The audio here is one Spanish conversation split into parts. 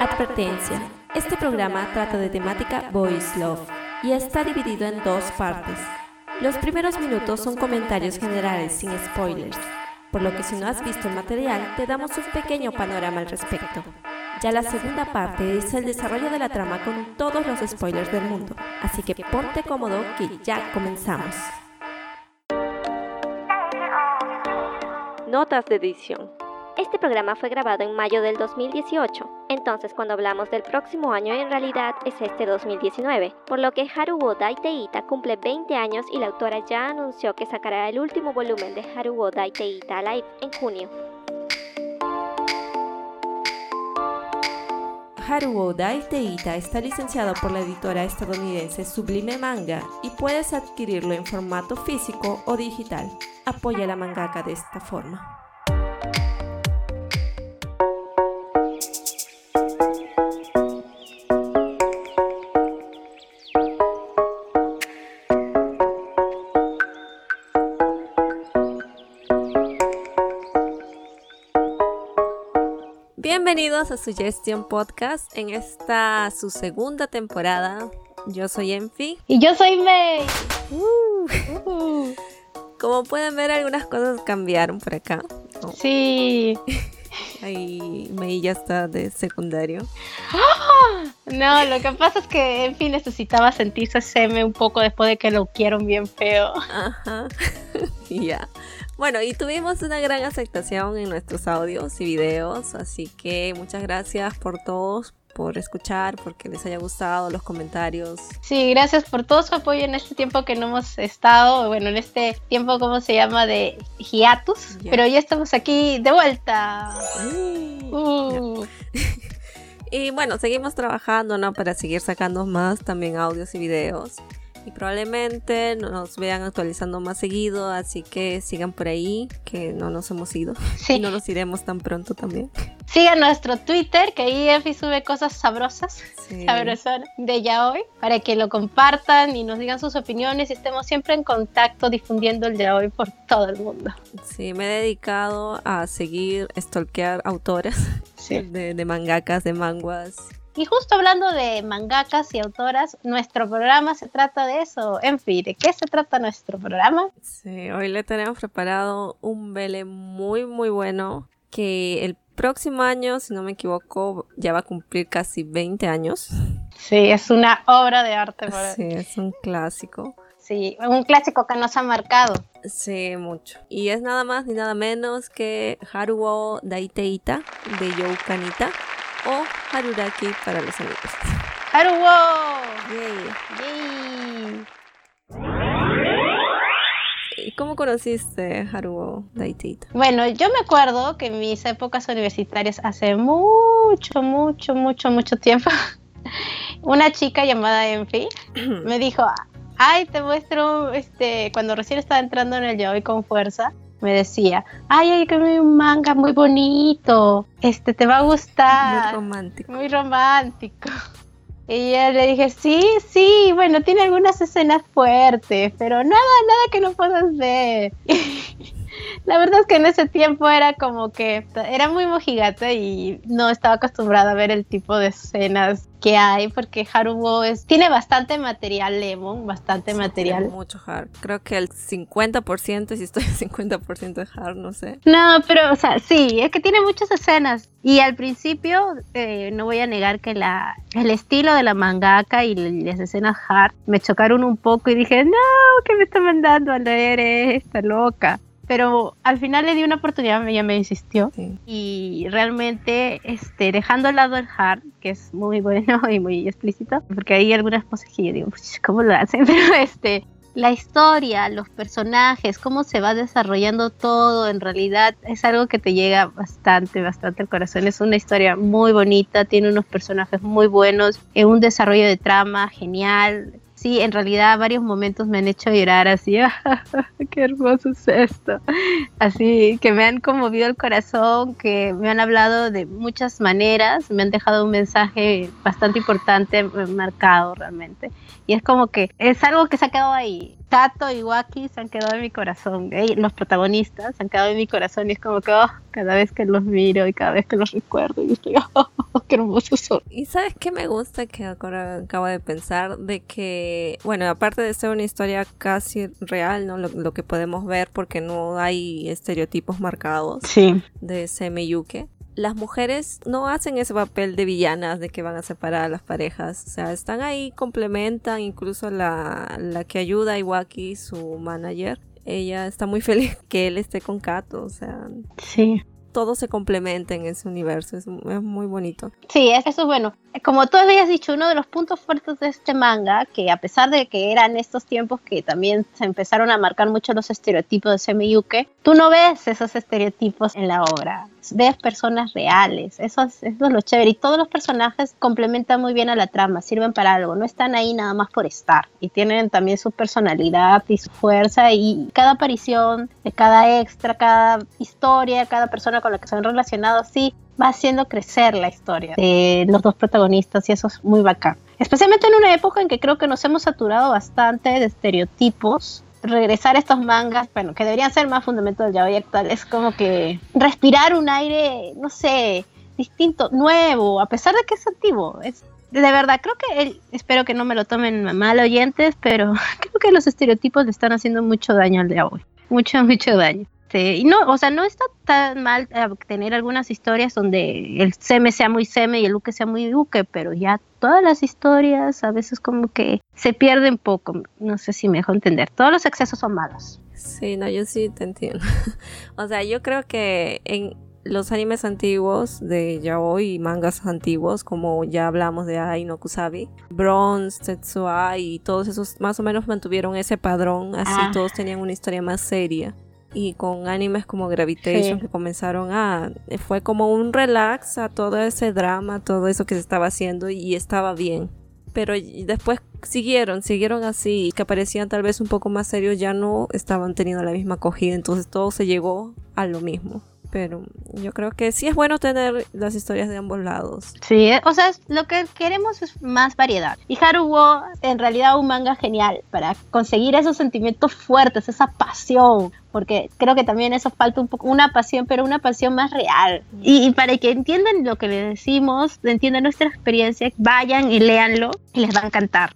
Advertencia. Este programa trata de temática Boys Love y está dividido en dos partes. Los primeros minutos son comentarios generales sin spoilers, por lo que si no has visto el material te damos un pequeño panorama al respecto. Ya la segunda parte es el desarrollo de la trama con todos los spoilers del mundo, así que ponte cómodo que ya comenzamos. Notas de edición. Este programa fue grabado en mayo del 2018, entonces cuando hablamos del próximo año en realidad es este 2019, por lo que Haruo Daiteita cumple 20 años y la autora ya anunció que sacará el último volumen de Haruo Daiteita Live en junio. Haruo Daiteita está licenciado por la editora estadounidense Sublime Manga y puedes adquirirlo en formato físico o digital. Apoya a la mangaka de esta forma. Bienvenidos a Suggestion Podcast en esta su segunda temporada. Yo soy Enfi. Y yo soy May. Uh. Como pueden ver, algunas cosas cambiaron por acá. Sí. Ahí May ya está de secundario. No, lo que pasa es que Enfi necesitaba sentirse seme un poco después de que lo quiero bien feo. Ajá. ya. Bueno, y tuvimos una gran aceptación en nuestros audios y videos, así que muchas gracias por todos, por escuchar, porque les haya gustado los comentarios. Sí, gracias por todo su apoyo en este tiempo que no hemos estado, bueno, en este tiempo, ¿cómo se llama? De hiatus, pero ya estamos aquí de vuelta. Uh. y bueno, seguimos trabajando, ¿no? Para seguir sacando más también audios y videos y probablemente nos vean actualizando más seguido, así que sigan por ahí, que no nos hemos ido y no nos iremos tan pronto también. Sigan nuestro Twitter, que ahí Efi sube cosas sabrosas, sabrosas de ya hoy, para que lo compartan y nos digan sus opiniones y estemos siempre en contacto difundiendo el de hoy por todo el mundo. Sí, me he dedicado a seguir, stalkear autoras de, de mangakas, de manguas y justo hablando de mangakas y autoras, nuestro programa se trata de eso. En fin, ¿de qué se trata nuestro programa? Sí, hoy le tenemos preparado un vele muy, muy bueno que el próximo año, si no me equivoco, ya va a cumplir casi 20 años. Sí, es una obra de arte. Sí, es un clásico. Sí, un clásico que nos ha marcado. Sí, mucho. Y es nada más ni nada menos que Haruo Daiteita de Youkanita o Haruraki para los amigos. ¡Haruo! Yay. ¿Y cómo conociste Haruo Daitita? Bueno, yo me acuerdo que en mis épocas universitarias, hace mucho, mucho, mucho, mucho tiempo, una chica llamada Enfi me dijo, ay, te muestro, este, cuando recién estaba entrando en el yaoi con fuerza, me decía, ay, hay que un manga muy bonito, este te va a gustar. Muy romántico. Muy romántico. Y yo le dije, sí, sí, bueno, tiene algunas escenas fuertes, pero nada, nada que no puedas ver. la verdad es que en ese tiempo era como que era muy mojigata y no estaba acostumbrada a ver el tipo de escenas que hay porque Haruo es tiene bastante material Lemon, bastante material. Mucho hard. Creo que el 50%, si estoy el 50% de hard, no sé. No, pero o sea, sí, es que tiene muchas escenas y al principio eh, no voy a negar que la el estilo de la mangaka y las escenas hard me chocaron un poco y dije, "No, ¿qué me está mandando a leer esta loca?" Pero al final le di una oportunidad, ella me insistió y realmente este, dejando al lado el hard, que es muy bueno y muy explícito, porque hay algunas cosas que yo digo, ¿cómo lo hacen? Pero este, la historia, los personajes, cómo se va desarrollando todo, en realidad es algo que te llega bastante, bastante al corazón. Es una historia muy bonita, tiene unos personajes muy buenos, un desarrollo de trama genial, sí, en realidad varios momentos me han hecho llorar así, qué hermoso es esto. Así que me han conmovido el corazón, que me han hablado de muchas maneras, me han dejado un mensaje bastante importante, marcado realmente. Y es como que es algo que se ha quedado ahí. Tato y Waki se han quedado en mi corazón. los protagonistas se han quedado en mi corazón y es como que oh, cada vez que los miro y cada vez que los recuerdo y estoy, oh, qué hermosos son. Y sabes qué me gusta que ahora acabo de pensar de que, bueno, aparte de ser una historia casi real, ¿no? Lo, que podemos ver porque no hay estereotipos marcados sí. de Semeyuke las mujeres no hacen ese papel de villanas de que van a separar a las parejas. O sea, están ahí, complementan, incluso la, la que ayuda a Iwaki, su manager. Ella está muy feliz que él esté con Kato, o sea. Sí todo se complementa en ese universo, es, muy bonito. Sí, eso es bueno. Como tú habías dicho, uno de los puntos fuertes de este manga, que a pesar de que eran estos tiempos que también se empezaron a marcar mucho los estereotipos de Semiyuke, tú no ves esos estereotipos en la obra, ves personas reales, eso es, eso es lo chévere, y todos los personajes complementan muy bien a la trama, sirven para algo, no están ahí nada más por estar, y tienen también su personalidad y su fuerza, y cada aparición cada extra, cada historia, cada persona con la que se han relacionado, sí, va haciendo crecer la historia de los dos protagonistas y eso es muy bacán. Especialmente en una época en que creo que nos hemos saturado bastante de estereotipos. Regresar a estos mangas, bueno, que deberían ser más fundamentos del yaoi actual, es como que respirar un aire, no sé, distinto, nuevo, a pesar de que es antiguo. Es, de verdad, creo que espero que no me lo tomen mal oyentes, pero creo que los estereotipos le están haciendo mucho daño al yaoi. Mucho, mucho daño. Este, y no, o sea, no está tan mal eh, tener algunas historias donde el seme sea muy seme y el duque sea muy duque, pero ya todas las historias a veces como que se pierden poco, no sé si me dejo entender, todos los excesos son malos. Sí, no, yo sí te entiendo. o sea, yo creo que en los animes antiguos de yaoi y mangas antiguos, como ya hablamos de Ai no Kusabi, Bronze, Tetsuai y todos esos más o menos mantuvieron ese padrón, así ah. todos tenían una historia más seria y con animes como Gravitation que comenzaron a fue como un relax a todo ese drama, todo eso que se estaba haciendo y estaba bien. Pero después siguieron, siguieron así, que aparecían tal vez un poco más serios, ya no estaban teniendo la misma acogida, entonces todo se llegó a lo mismo pero yo creo que sí es bueno tener las historias de ambos lados. Sí, o sea, lo que queremos es más variedad. Y Haruo, en realidad, un manga genial para conseguir esos sentimientos fuertes, esa pasión, porque creo que también eso falta un poco, una pasión, pero una pasión más real. Y, para que entiendan lo que les decimos, entiendan nuestra experiencia, vayan y léanlo y les va a encantar.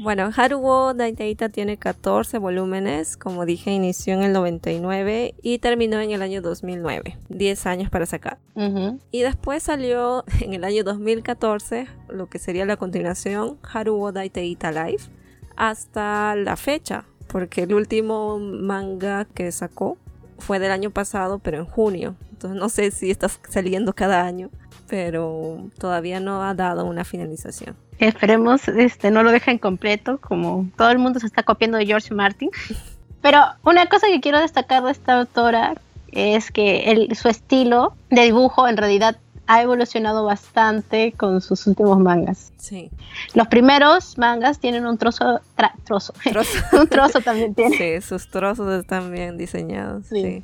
Bueno, Haruo Daiteita tiene 14 volúmenes, como dije, inició en el 99 y terminó en el año 2009, 10 años para sacar. Y después salió en el año 2014, lo que sería la continuación, Haruo Daiteita Live, hasta la fecha, porque el último manga que sacó fue del año pasado, pero en junio. Entonces no sé si está saliendo cada año, pero todavía no ha dado una finalización. Esperemos este, no lo dejen completo, como todo el mundo se está copiando de George Martin. Pero una cosa que quiero destacar de esta autora es que el, su estilo de dibujo en realidad ha evolucionado bastante con sus últimos mangas. Sí. Los primeros mangas tienen un trozo, trozo, un trozo también tiene. Sí, sus trozos están bien diseñados. Sí,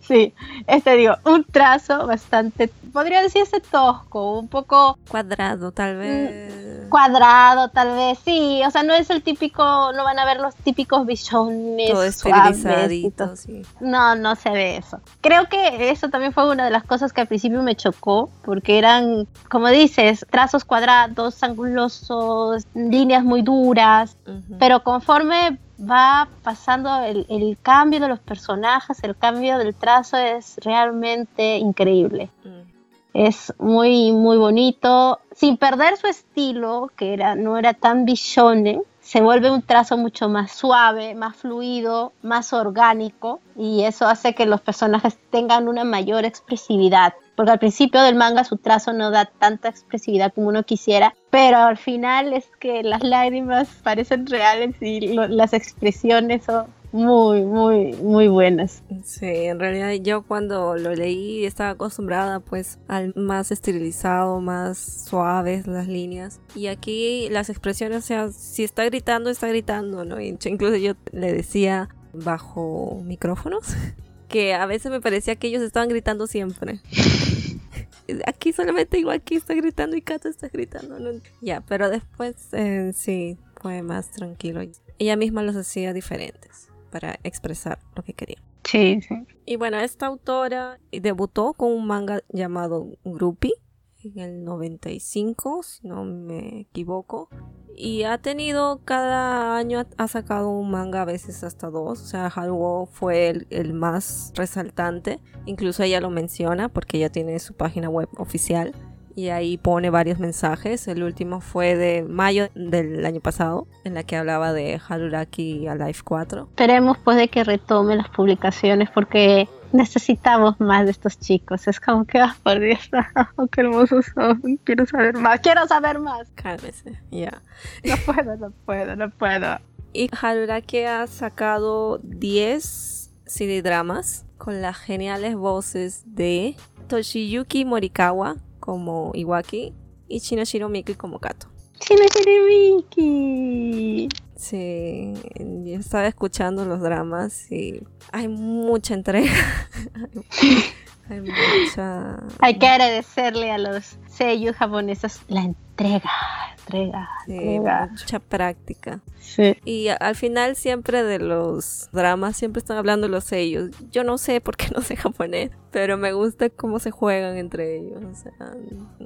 sí. este digo, un trazo bastante, podría decirse tosco, un poco... Cuadrado tal mm, vez. Cuadrado tal vez, sí, o sea, no es el típico, no van a ver los típicos bichones. Todo estilizadito, sí. No, no se ve eso. Creo que eso también fue una de las cosas que al principio me chocó porque eran, como dices, trazos cuadrados, angulosos, líneas muy duras, pero conforme va pasando el, cambio de los personajes, el cambio del trazo es realmente increíble. Mm. Es muy, muy bonito, sin perder su estilo, que era, no era tan bichone, se vuelve un trazo mucho más suave, más fluido, más orgánico y eso hace que los personajes tengan una mayor expresividad. Porque al principio del manga su trazo no da tanta expresividad como uno quisiera, pero al final es que las lágrimas parecen reales y las expresiones son muy, muy, muy buenas. Sí, en realidad yo cuando lo leí estaba acostumbrada pues al más esterilizado, más suaves las líneas. Y aquí las expresiones, o sea, si está gritando, está gritando, ¿no? incluso yo le decía bajo micrófonos que a veces me parecía que ellos estaban gritando siempre. aquí solamente igual aquí está gritando y Kato está gritando. Ya, pero después eh, sí, fue más tranquilo. Ella misma los hacía diferentes para expresar lo que quería. Sí, sí. Y bueno, esta autora debutó con un manga llamado Groupie en el 95, si no me equivoco. Y ha tenido cada año, ha sacado un manga, a veces hasta dos. O sea, Haruo fue el, el, más resaltante. Incluso ella lo menciona porque ella tiene su página web oficial. Y ahí pone varios mensajes. El último fue de mayo del año pasado, en la que hablaba de Haruraki Alive 4. Esperemos pues de que retome las publicaciones porque necesitamos más de estos chicos. Es como que, ah, por Dios, oh, qué hermosos son. Quiero saber más, quiero saber más. Cálmese, ya. No puedo, no puedo, no puedo. Y Haruraki ha sacado 10 CD dramas con las geniales voces de Toshiyuki Morikawa como Iwaki y Shinoshiro Miki como Kato. Shinoshiro Miki. Sí, yo estaba escuchando los dramas y hay mucha entrega. hay mucha. Hay que agradecerle a los sellos japoneses la entrega, entrega, Sí, entrega. mucha práctica. Sí. Y al final siempre de los dramas siempre están hablando los sellos. Yo no sé por qué no sé japonés, pero me gusta cómo se juegan entre ellos. O sea,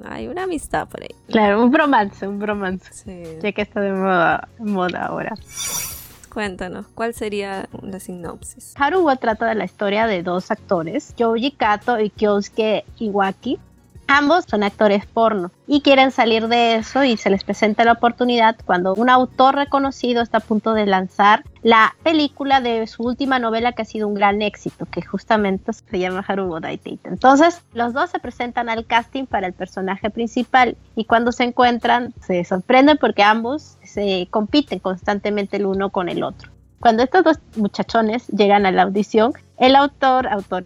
hay una amistad por ahí. Claro, un bromance, un bromance. Sí. Ya que está de moda, moda ahora. Cuéntanos, ¿cuál sería la sinopsis? Haruo trata de la historia de dos actores, Yoji Kato y Kyosuke Iwaki. Ambos son actores porno y quieren salir de eso y se les presenta la oportunidad cuando un autor reconocido está a punto de lanzar la película de su última novela que ha sido un gran éxito, que justamente se llama Haruo Daiteita. Entonces, los dos se presentan al casting para el personaje principal y cuando se encuentran se sorprenden porque ambos se compiten constantemente el uno con el otro. Cuando estos dos muchachones llegan a la audición, el autor, autora,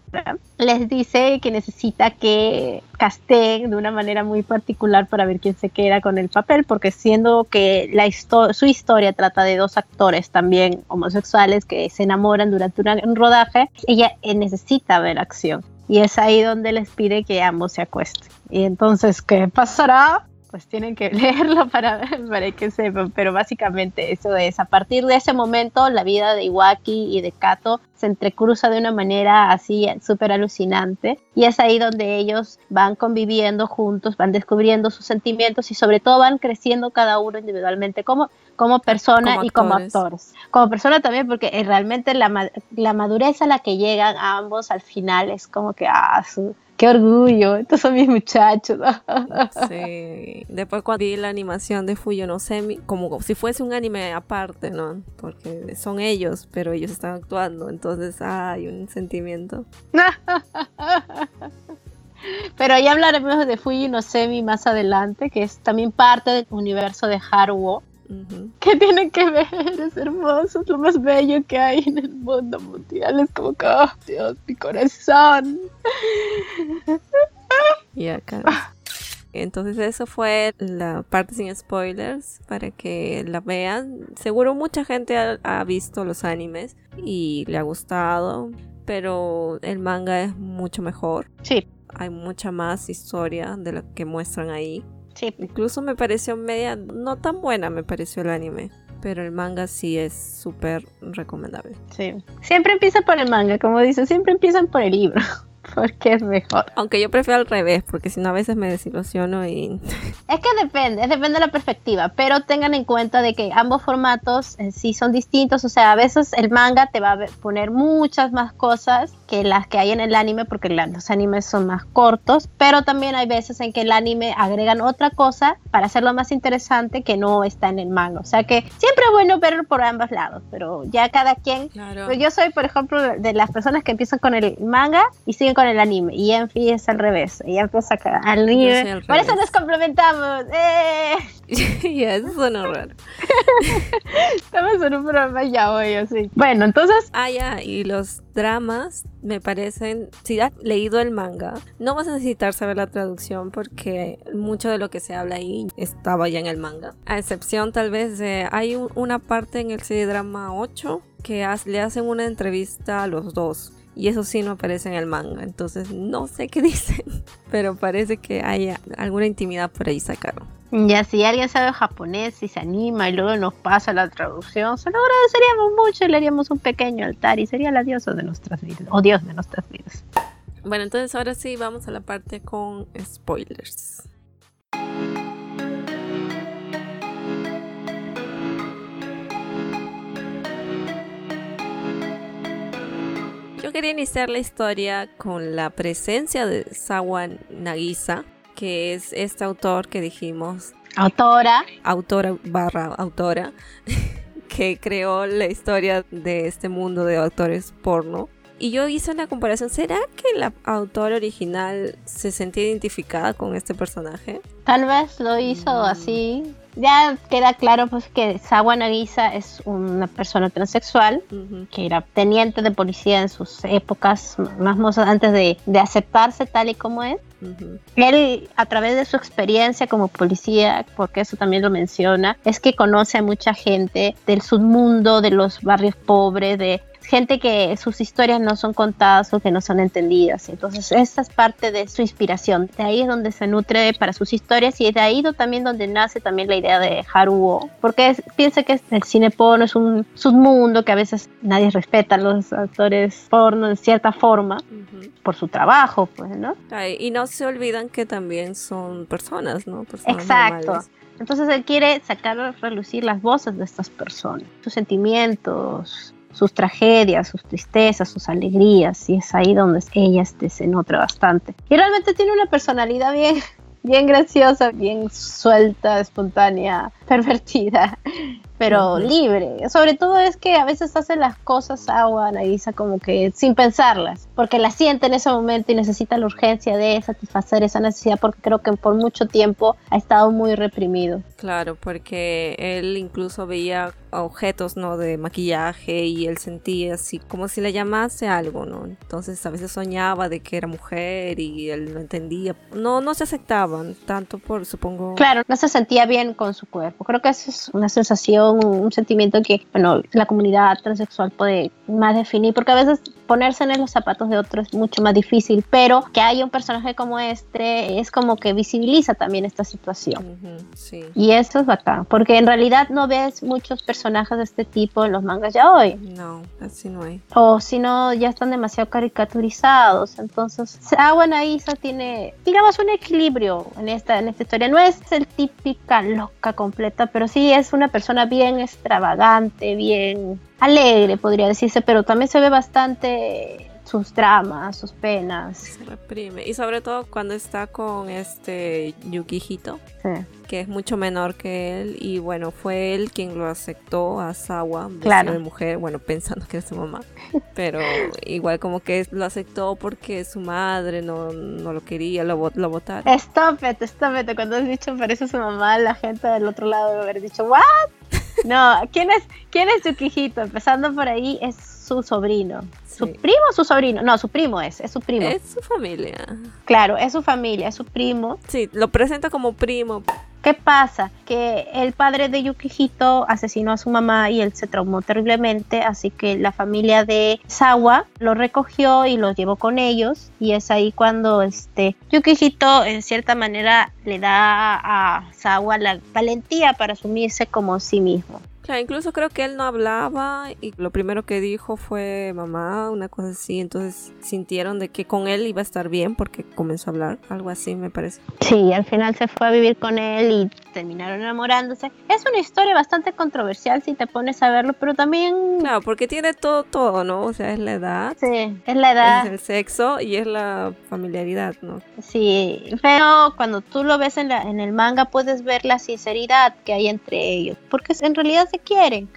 les dice que necesita que casteen de una manera muy particular para ver quién se queda con el papel, porque siendo que la su historia trata de dos actores también homosexuales que se enamoran durante un rodaje, ella eh, necesita ver acción. Y es ahí donde les pide que ambos se acuesten. Y entonces, ¿qué pasará? Pues tienen que leerlo para, para que sepan, pero básicamente eso es, a partir de ese momento la vida de Iwaki y de Kato se entrecruza de una manera así súper alucinante y es ahí donde ellos van conviviendo juntos, van descubriendo sus sentimientos y sobre todo van creciendo cada uno individualmente como, como persona Como y como actores. Como persona también porque eh, realmente la, la madurez a la que llegan ambos al final es como que, ah, su- qué orgullo, estos son mis muchachos. Sí. Después cuando vi la animación de Fuyo no Semi, como si fuese un anime aparte, ¿no? Porque son ellos, pero ellos están actuando, entonces hay un sentimiento. Pero ya hablaremos de Fuji no Semi más adelante, que es también parte del universo de Haruo. Ujú. que tienen que ver? Es hermoso, es lo más bello que hay en el mundo mundial. Es como que, oh, Dios, mi corazón. Y acá. Entonces eso fue la parte sin spoilers para que la vean. Seguro mucha gente ha, ha visto los animes y le ha gustado, pero el manga es mucho mejor. Sí, Hay mucha más historia de lo que muestran ahí. Sí. Incluso me pareció media, no tan buena me pareció el anime, pero el manga sí es súper recomendable. Sí. Siempre empiezan por el manga, como dicen, siempre empiezan por el libro, porque es mejor. Aunque yo prefiero al revés, porque si no a veces me desilusiono y Es que depende, depende de la perspectiva, pero tengan en cuenta de que ambos formatos eh, sí son distintos, o sea, a veces el manga te va a poner muchas más cosas que las que hay en el anime, porque los animes son más cortos, pero también hay veces en que el anime agregan otra cosa para hacerlo más interesante que no está en el manga, o sea que siempre es bueno verlo por ambos lados, pero ya cada quien claro. yo soy, por ejemplo, de las personas que empiezan con el manga y siguen con el anime. Y Enfi es al revés. Ella empieza ca- al anime. Por eso nos complementamos. ¡Eh! ya, eso suena raro. Estamos en un programa ya hoy, así. Bueno, entonces, Ah, ya, y los dramas me parecen, si has leído el manga, no vas a necesitar saber la traducción porque mucho de lo que se habla ahí estaba ya en el manga. A excepción tal vez de, hay un- una parte en el CD drama 8 que haz- le hacen una entrevista a los dos. Y eso sí no aparece en el manga, entonces no sé qué dicen, pero parece que hay alguna intimidad por ahí sacaron. Ya si alguien sabe japonés y se anima y luego nos pasa la traducción, se lo agradeceríamos mucho y le haríamos un pequeño altar y sería la diosa de nuestras vidas, o dios de nuestras vidas. Bueno, entonces ahora sí vamos a la parte con spoilers. Yo quería iniciar la historia con la presencia de Sawa Nagisa, que es este autor que dijimos. Autora. Autora barra autora, que creó la historia de este mundo de autores porno. Y yo hice una comparación. ¿Será que la autora original se sentía identificada con este personaje? Tal vez lo hizo mm. así ya queda claro pues que Sawa Nagisa es una persona transexual que era teniente de policía en sus épocas más antes de, aceptarse tal y como es. Él, a través de su experiencia como policía, porque eso también lo menciona, es que conoce a mucha gente del submundo, de los barrios pobres, de gente que sus historias no son contadas o que no son entendidas. Entonces, esta es parte de su inspiración. De ahí es donde se nutre para sus historias y de ahí también donde nace también la idea de Haruo, porque piensa que el cine porno es un submundo que a veces nadie respeta a los actores porno en cierta forma por su trabajo, pues, ¿no? y no se olvidan que también son personas, ¿no? Exacto. Entonces él quiere sacar a relucir las voces de estas personas, sus sentimientos, sus tragedias, sus tristezas, sus alegrías, y es ahí donde ella este, se nutre bastante. Y realmente tiene una personalidad bien, bien graciosa, bien suelta, espontánea, pervertida pero libre. Sobre todo es que a veces hace las cosas agua, Nagisa, como que sin pensarlas, porque la siente en ese momento y necesita la urgencia de satisfacer esa necesidad, porque creo que por mucho tiempo ha estado muy reprimido. Claro, porque él incluso veía objetos, ¿no? De maquillaje y él sentía así como si le llamase algo, ¿no? Entonces a veces soñaba de que era mujer y él no entendía. No, no se aceptaban tanto por, supongo. Claro, no se sentía bien con su cuerpo. Creo que eso es una sensación un, sentimiento que, bueno, la comunidad transexual puede más definir, porque a veces ponerse en los zapatos de otro es mucho más difícil, pero que haya un personaje como este es como que visibiliza también esta situación. Y eso es bacán, porque en realidad no ves muchos personajes de este tipo en los mangas ya hoy. No, así no hay. O si no, ya están demasiado caricaturizados. Entonces, Awa Naisa tiene, digamos, un equilibrio en esta, en esta historia. No es el típica loca completa, pero sí es una persona bien extravagante, bien alegre, podría decirse, pero también se ve bastante sus dramas, sus penas. Se reprime. Y sobre todo cuando está con este Yukihito, que es mucho menor que él. Y bueno, fue él quien lo aceptó a Sawa, claro. de mujer, bueno, pensando que era su mamá. Pero igual como que lo aceptó porque su madre no, no lo quería, lo, lo votaron. Stop it, stop it. Cuando has dicho parece su mamá, la gente del otro lado debe haber dicho, ¿what? No, ¿quién es, quién es Yukihito? Empezando por ahí, es su sobrino. ¿Su primo o su sobrino? No, su primo es, es su primo. Es su familia. Claro, es su familia, es su primo. Sí, lo presenta como primo. ¿Qué pasa? Que el padre de Yukihito asesinó a su mamá y él se traumó terriblemente, así que la familia de Sawa lo recogió y lo llevó con ellos y es ahí cuando este Yukihito en cierta manera le da a Sawa la valentía para asumirse como sí mismo. Claro, incluso creo que él no hablaba y lo primero que dijo fue mamá, una cosa así. Entonces sintieron de que con él iba a estar bien porque comenzó a hablar, algo así me parece. Sí, al final se fue a vivir con él y terminaron enamorándose. Es una historia bastante controversial si te pones a verlo, pero también... Claro, porque tiene todo, todo, ¿no? O sea, es la edad. Sí, es la edad. Es el sexo y es la familiaridad, ¿no? Sí, pero cuando tú lo ves en, la, en el manga puedes ver la sinceridad que hay entre ellos, porque en realidad quieren.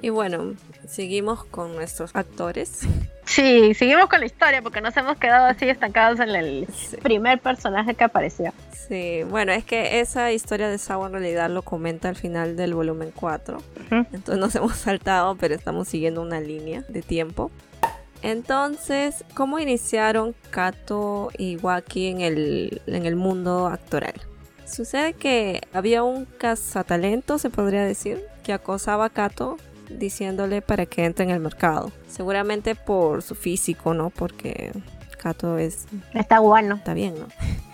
Y bueno, seguimos con nuestros actores. Sí, seguimos con la historia porque nos hemos quedado así estancados en el primer personaje que apareció. Sí, bueno, es que esa historia de Sawa en realidad lo comenta al final del volumen 4. Entonces nos hemos saltado, pero estamos siguiendo una línea de tiempo. Entonces, ¿cómo iniciaron Kato y Waki en el, en el mundo actoral? Sucede que había un cazatalento, se podría decir, que acosaba a Kato diciéndole para que entre en el mercado. Seguramente por su físico, ¿no? Porque Kato es... Está bueno. Está bien, ¿no?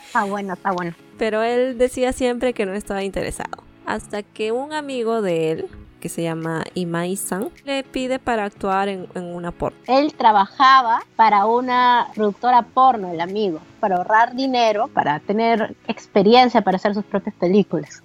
Está bueno, está bueno. Pero él decía siempre que no estaba interesado. Hasta que un amigo de él, que se llama Imai-san, le pide para actuar en, en una porno. Él trabajaba para una productora porno, el amigo, para ahorrar dinero, para tener experiencia para hacer sus propias películas.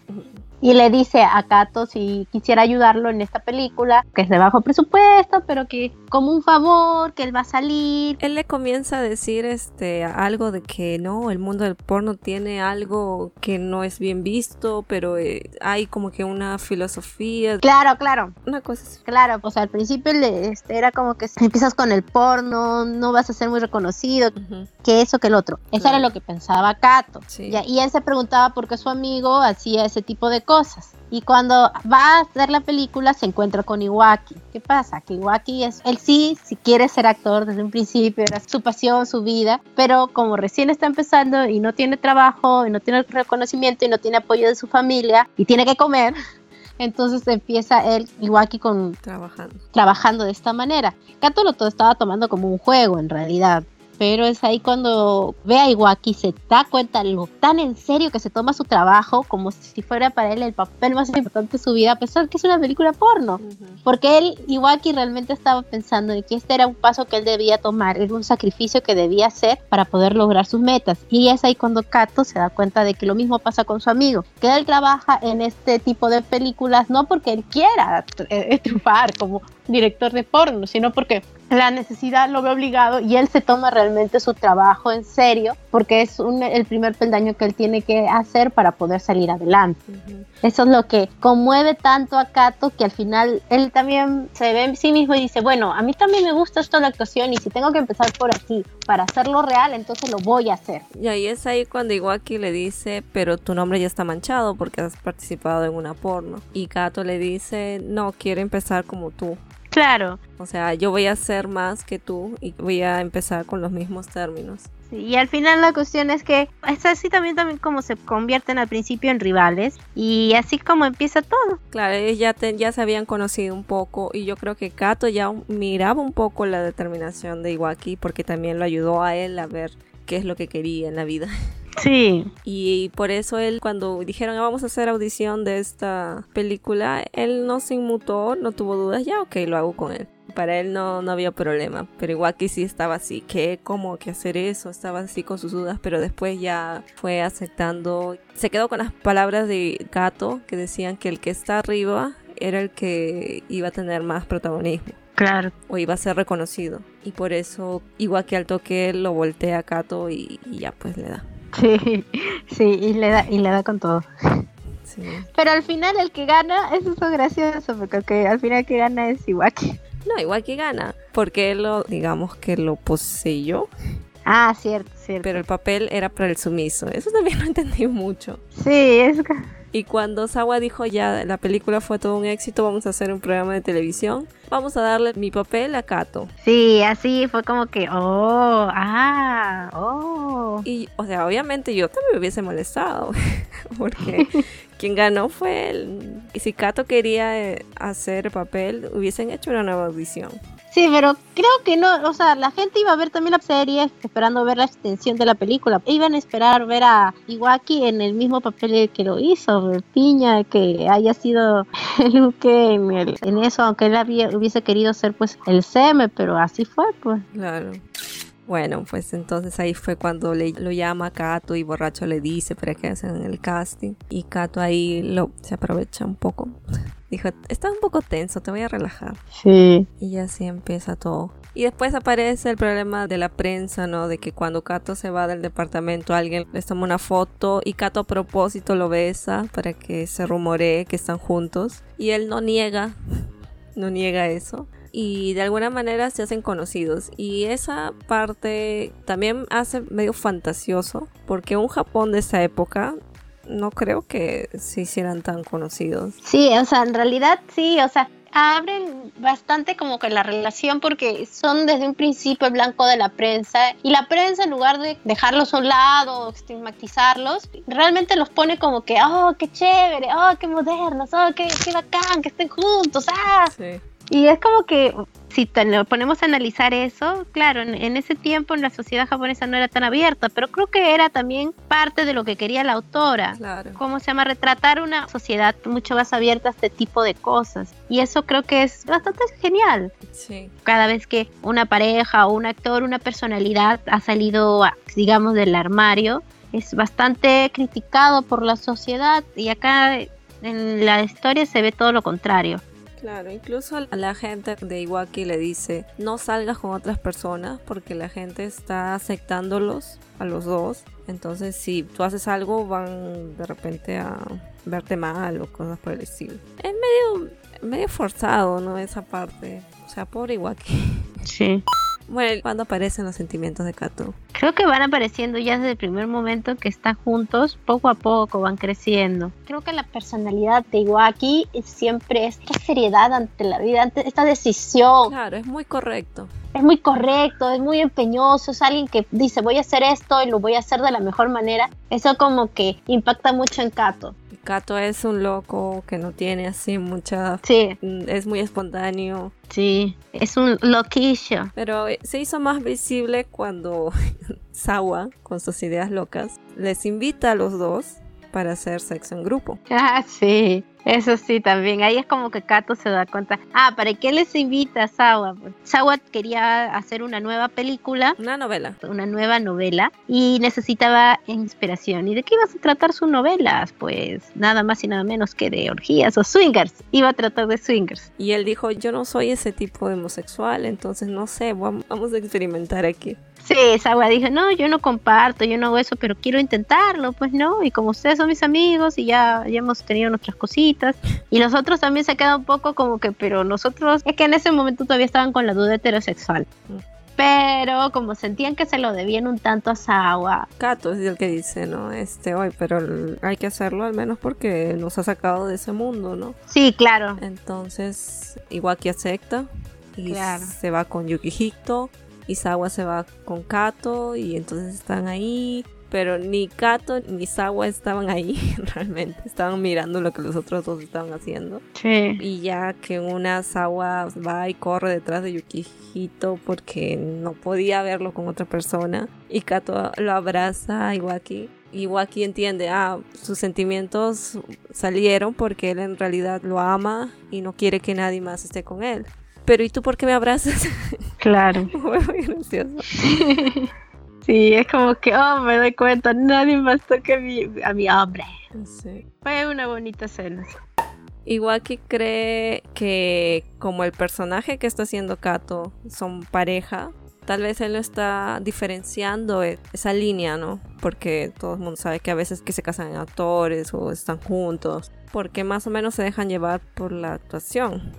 Y le dice a Kato si quisiera ayudarlo en esta película, que es de bajo presupuesto, pero que como un favor, que él va a salir. Él le comienza a decir este algo de que no, el mundo del porno tiene algo que no es bien visto, pero eh, hay como que una filosofía. Claro, claro. Una cosa así. Claro, sea, al principio le, este, era como que empiezas con el porno, no vas a ser muy reconocido, Ujú. que eso, que el otro. Eso Claro. era lo que pensaba Kato. Sí. Ya, y él se preguntaba por qué su amigo hacía ese tipo de cosas. Y cuando va a hacer la película se encuentra con Iwaki. ¿Qué pasa? Que Iwaki es, él sí, si quiere ser actor desde un principio, era su pasión, su vida, pero como recién está empezando y no tiene trabajo, y no tiene reconocimiento y no tiene apoyo de su familia y tiene que comer, entonces empieza él, Iwaki, con Trabajando. trabajando de esta manera. Kato lo todo estaba tomando como un juego en realidad. Pero es ahí cuando ve a Iwaki se da cuenta lo tan en serio que se toma su trabajo como si fuera para él el papel más importante de su vida, a pesar que es una película porno. Porque él, Iwaki, realmente estaba pensando de que este era un paso que él debía tomar, era un sacrificio que debía hacer para poder lograr sus metas. Y es ahí cuando Kato se da cuenta de que lo mismo pasa con su amigo, que él trabaja en este tipo de películas no porque él quiera eh, triunfar como director de porno, sino porque la necesidad lo ve obligado y él se toma realmente su trabajo en serio porque es un- el primer peldaño que él tiene que hacer para poder salir adelante. Ujú. Eso es lo que conmueve tanto a Kato que al final él también se ve en sí mismo y dice, bueno, a mí también me gusta esto la actuación y si tengo que empezar por aquí para hacerlo real, entonces lo voy a hacer. Y ahí es ahí cuando Iwaki le dice, pero tu nombre ya está manchado porque has participado en una porno. Y Kato le dice, no, quiero empezar como tú. Claro. O sea, yo voy a ser más que tú y voy a empezar con los mismos términos. y al final la cuestión es que es así también, también como se convierten al principio en rivales y así como empieza todo. Claro, ellos ya, te- ya se habían conocido un poco y yo creo que Kato ya miraba un poco la determinación de Iwaki porque también lo ayudó a él a ver qué es lo que quería en la vida. Sí. Y por eso él cuando dijeron "Ah, vamos a hacer audición de esta película, él no se inmutó, no tuvo dudas, ya ok, lo hago con él. Para él no, no había problema, pero Iwaki sí estaba así, que cómo que hacer eso, estaba así con sus dudas, pero después ya fue aceptando, se quedó con las palabras de Gato que decían que el que está arriba era el que iba a tener más protagonismo Claro. o iba a ser reconocido. Y por eso Iwaki al toque lo voltea a Kato y, y ya pues le da. Sí, sí, y le da, y le da con todo. Sí. Pero al final el que gana, eso es lo gracioso, porque al final el que gana es Iwaki. No, igual que gana, porque él lo, digamos que lo poseyó, Ah, cierto, cierto. pero el papel era para el sumiso. Eso también no entendí mucho. Sí, es Y cuando Sawa dijo ya la película fue todo un éxito, vamos a hacer un programa de televisión, vamos a darle mi papel a Kato. Sí, así fue como que, oh, ah, oh. Y, o sea, obviamente yo también me hubiese molestado, porque quien ganó fue él. Y si Kato quería eh, hacer el papel, hubiesen hecho una nueva audición. Sí, pero creo que no, o sea, la gente iba a ver también la serie esperando ver la extensión de la película. Iban a esperar ver a Iwaki en el mismo papel que lo hizo, Piña, que haya sido Luke en, el- en eso, aunque él había, hubiese querido ser pues el Seme, pero así fue, pues. Claro. Bueno, pues entonces ahí fue cuando le, lo llama a Kato y borracho le dice para que hacen el casting. Y Kato ahí lo, se aprovecha un poco. Dijo, estás un poco tenso, te voy a relajar. Sí. Y así empieza todo. Y después aparece el problema de la prensa, ¿no? De que cuando Kato se va del departamento, alguien les toma una foto y Kato a propósito lo besa para que se rumoree que están juntos. Y él no niega, no niega eso. Y de alguna manera se hacen conocidos. Y esa parte también hace medio fantasioso, porque un Japón de esa época no creo que se hicieran tan conocidos. Sí, o sea, en realidad sí, o sea, abren bastante como que la relación porque son desde un principio el blanco de la prensa y la prensa en lugar de dejarlos a un lado, estigmatizarlos, realmente los pone como que, oh, qué chévere, oh, qué modernos, oh, qué, qué bacán, que estén juntos, ah. Sí. Y es como que si lo ponemos a analizar eso, claro, en, ese tiempo en la sociedad japonesa no era tan abierta, pero creo que era también parte de lo que quería la autora. Claro. ¿Cómo se llama? Retratar una sociedad mucho más abierta a este tipo de cosas. Y eso creo que es bastante genial. Sí. Cada vez que una pareja o un actor, una personalidad ha salido, digamos, del armario, es bastante criticado por la sociedad y acá en la historia se ve todo lo contrario. Claro, incluso a la gente de Iwaki le dice, no salgas con otras personas porque la gente está aceptándolos a los dos. Entonces si tú haces algo van de repente a verte mal o cosas por el estilo. Es medio, medio forzado, ¿no? Esa parte. O sea, pobre Iwaki. Sí. Bueno, ¿cuándo aparecen los sentimientos de Kato? Creo que van apareciendo ya desde el primer momento que están juntos, poco a poco van creciendo. Creo que la personalidad de Iwaki es siempre esta seriedad ante la vida, ante esta decisión. Claro, es muy correcto. Es muy correcto, es muy empeñoso, es alguien que dice voy a hacer esto y lo voy a hacer de la mejor manera. Eso como que impacta mucho en Kato. Kato es un loco que no tiene así mucha... Sí. Es muy espontáneo. Sí, es un loquillo. Pero eh, se hizo más visible cuando Sawa, con sus ideas locas, les invita a los dos para hacer sexo en grupo. Ah, sí. Eso sí, también. Ahí es como que Kato se da cuenta. Ah, ¿para qué les invita a Sawa? Sawa quería hacer una nueva película. Una novela. Una nueva novela. Y necesitaba inspiración. ¿Y de qué iba a tratar sus novelas? Pues nada más y nada menos que de orgías o swingers. Iba a tratar de swingers. Y él dijo, yo no soy ese tipo de homosexual, entonces no sé, vamos a experimentar aquí. Sí, Sawa dijo, no, yo no comparto, yo no hago eso, pero quiero intentarlo, pues no, y como ustedes son mis amigos y ya, ya hemos tenido nuestras cositas, y los otros también se quedan un poco como que, pero nosotros, es que en ese momento todavía estaban con la duda heterosexual. Mm. Pero como sentían que se lo debían un tanto a Sawa. Kato es el que dice, ¿no? Este, hoy, pero hay que hacerlo al menos porque nos ha sacado de ese mundo, ¿no? Sí, claro. Entonces, Iwaki acepta y se va con Yukihito Isawa se va con Kato y entonces están ahí. Pero ni Kato ni Sawa estaban ahí realmente. Estaban mirando lo que los otros dos estaban haciendo. Sí. Y ya que una Sawa va y corre detrás de Yukihito porque no podía verlo con otra persona. Y Kato lo abraza a Iwaki. Iwaki entiende, ah, sus sentimientos salieron porque él en realidad lo ama y no quiere que nadie más esté con él pero ¿y tú por qué me abrazas? Claro. Muy gracioso. Sí, es como que, oh, me doy cuenta, nadie más toca a mi, a mi hombre. Sí. Fue una bonita escena. Iwaki cree que como el personaje que está haciendo Kato son pareja, tal vez él lo está diferenciando e, esa línea, ¿no? Porque todo el mundo sabe que a veces que se casan en actores o están juntos, porque más o menos se dejan llevar por la actuación.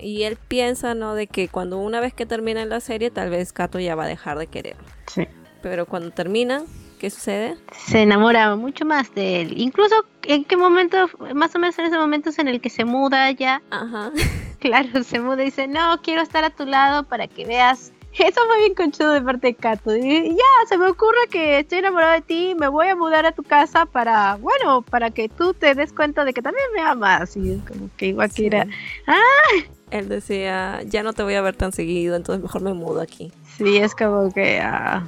Y él piensa, ¿no? De que cuando una vez que termina la serie, tal vez Kato ya va a dejar de querer. Sí. Pero cuando termina, ¿qué sucede? Se enamora mucho más de él. Incluso, ¿en qué momento? Más o menos en ese momento es en el que se muda ya. Ajá. Claro, se muda y dice, no, quiero estar a tu lado para que veas eso fue bien conchudo de parte de Kato. Y ya, se me ocurre que estoy enamorado de ti, me voy a mudar a tu casa para, bueno, para que tú te des cuenta de que también me amas. Y como que igual que era, ¡ah! Él decía, ya no te voy a ver tan seguido, entonces mejor me mudo aquí. Sí, es como que, ah.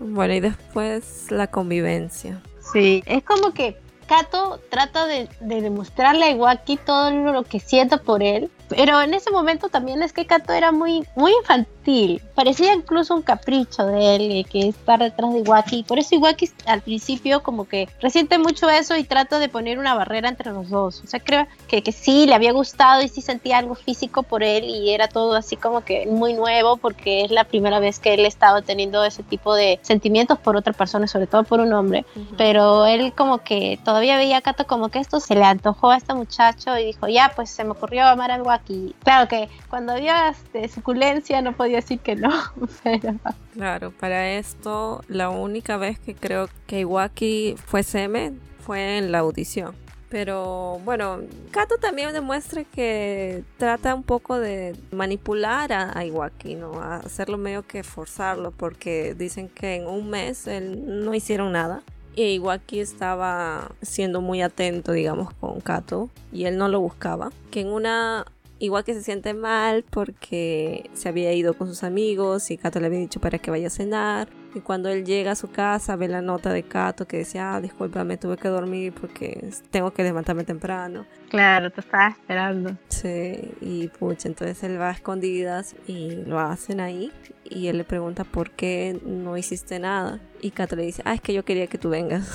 Bueno, y después la convivencia. Sí, es como que Kato trata de, de demostrarle a Iwaki todo lo que siente por él, pero en ese momento también es que Kato era muy, muy infantil. Parecía incluso un capricho de él, que está detrás de Iwaki. Por eso Iwaki al principio como que resiente mucho eso y trata de poner una barrera entre los dos. O sea, creo que, que sí, le había gustado y sí sentía algo físico por él y era todo así como que muy nuevo porque es la primera vez que él estaba teniendo ese tipo de sentimientos por otra persona, sobre todo por un hombre. Pero él como que todavía veía a Kato como que esto se le antojó a este muchacho y dijo, ya, pues se me ocurrió amar a Iwaki y claro que cuando había este, suculencia no podía decir que no, Claro, para esto la única vez que creo que Iwaki fue seme fue en la audición. Pero bueno, Kato también demuestra que trata un poco de manipular a, Iwaki, ¿no? A hacerlo medio que forzarlo, porque dicen que en un mes él no hicieron nada. Y Iwaki estaba siendo muy atento, digamos, con Kato, y él no lo buscaba. Que en una igual que se siente mal porque se había ido con sus amigos y Kato le había dicho para que vaya a cenar. Y cuando él llega a su casa ve la nota de Kato que decía, ah, discúlpame, tuve que dormir porque tengo que levantarme temprano. Claro, te estaba esperando. Sí, y pucha, entonces él va a escondidas y lo hacen ahí. Y él le pregunta por qué no hiciste nada. Y Kato le dice, ah, es que yo quería que tú vengas.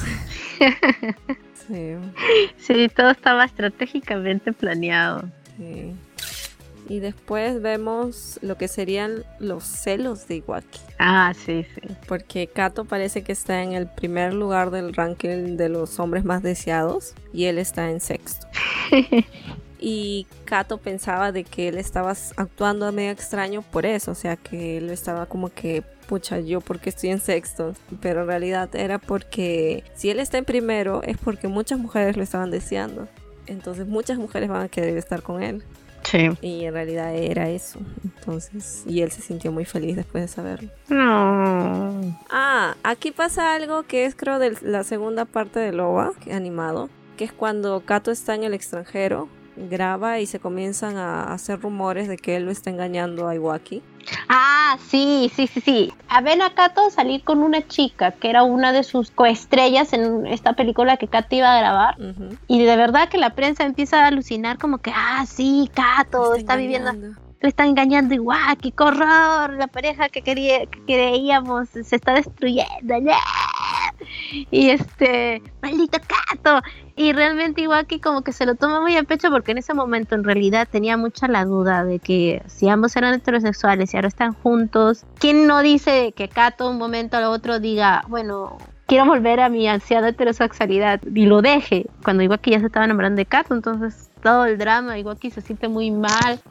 sí. sí, todo estaba estratégicamente planeado. Sí. Y después vemos lo que serían los celos de Iwaki. Ah, sí, sí. Porque Kato parece que está en el primer lugar del ranking de los hombres más deseados y él está en sexto. y Kato pensaba de que él estaba actuando medio extraño por eso, o sea que él estaba como que pucha, yo porque estoy en sexto, pero en realidad era porque si él está en primero es porque muchas mujeres lo estaban deseando. Entonces muchas mujeres van a querer estar con él. Sí. Y en realidad era eso. Entonces, y él se sintió muy feliz después de saberlo. No. Ah, aquí pasa algo que es creo de la segunda parte de Loba, animado, que es cuando Kato está en el extranjero, graba y se comienzan a hacer rumores de que él lo está engañando a Iwaki. Ah, sí, sí, sí, sí. A ven a Kato salir con una chica que era una de sus coestrellas en esta película que Kato iba a grabar. Y de verdad que la prensa empieza a alucinar como que, ah, sí, Kato está, viviendo le está engañando igual, qué horror, la pareja que quería, que creíamos se está destruyendo. Y este, maldito Kato. Y realmente que como que se lo toma muy a pecho porque en ese momento en realidad tenía mucha la duda de que si ambos eran heterosexuales y ahora están juntos, ¿quién no dice que Kato un momento al otro diga, bueno, quiero volver a mi ansiada heterosexualidad y lo deje? Cuando que ya se estaba enamorando de Kato, entonces todo el drama, igual que se siente muy mal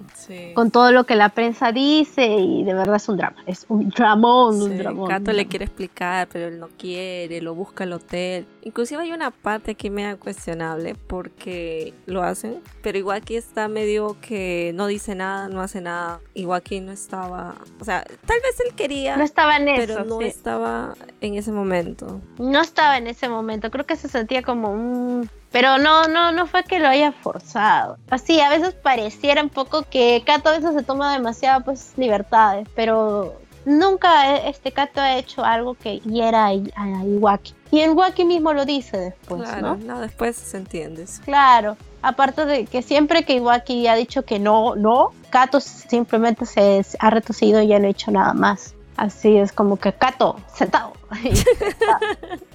con todo lo que la prensa dice y de verdad es un drama, es un dramón, un dramón. Cato le quiere explicar, pero él no quiere, lo busca el hotel. Inclusive hay una parte que me da cuestionable porque lo hacen, pero igual que está medio que no dice nada, no hace nada. Igual que no estaba, o sea, tal vez él quería, no estaba en eso, pero no estaba en ese momento. No estaba en ese momento, creo que se sentía como un pero no, no, no fue que lo haya forzado. Así, a veces pareciera un poco que Kato a veces se toma demasiadas pues libertades, pero nunca e, este Kato ha hecho algo que hiera a, Iwaki. Y el Iwaki mismo lo dice después, claro, ¿no? después se entiende. Claro, aparte de que siempre que Iwaki ha dicho que no, no, Kato simplemente se ha retorcido y ya no ha hecho nada más. Así es como que Kato, sentado.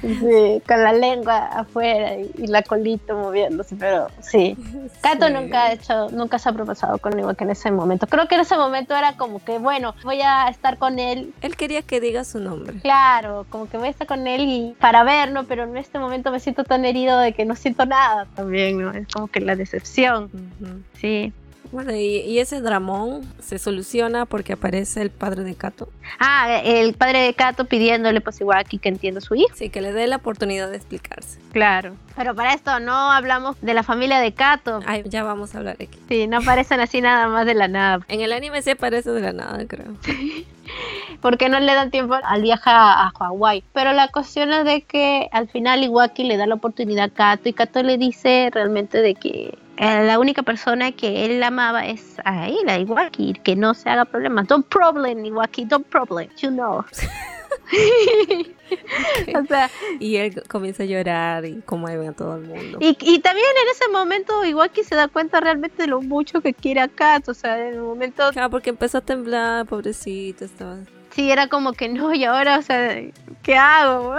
Sí, con la lengua afuera y, la colita moviéndose, pero sí. Kato nunca ha hecho, nunca se ha propasado con que en ese momento. Creo que en ese momento era como que, bueno, voy a estar con él. Él quería que diga su nombre. Claro, como que voy a estar con él y para verlo, pero en este momento me siento tan herido de que no siento nada también, ¿no? Es como que la decepción. Sí. Bueno, y, ese dramón se soluciona porque aparece el padre de Kato. Ah, el padre de Kato pidiéndole pues igual aquí que entienda su hijo. Sí, que le dé la oportunidad de explicarse. Claro. Pero para esto no hablamos de la familia de Kato. Ay, ya vamos a hablar aquí. Sí, no aparecen así nada más de la nada. En el anime sí aparece de la nada, creo. porque no le dan tiempo al viaje a, Hawái. Pero la cuestión es de que al final Iwaki le da la oportunidad a Kato y Kato le dice realmente de que la única persona que él amaba es a él, a Iwaki, que no se haga problema. Don't problem, Iwaki, don't problem, you know. y él comienza a llorar y conmueve a todo el mundo. Y, y, también en ese momento Iwaki se da cuenta realmente de lo mucho que quiere a Kat, o sea, en el momento... Claro, porque empezó a temblar, pobrecito, estaba... Sí, era como que no, y ahora, o sea, ¿qué hago?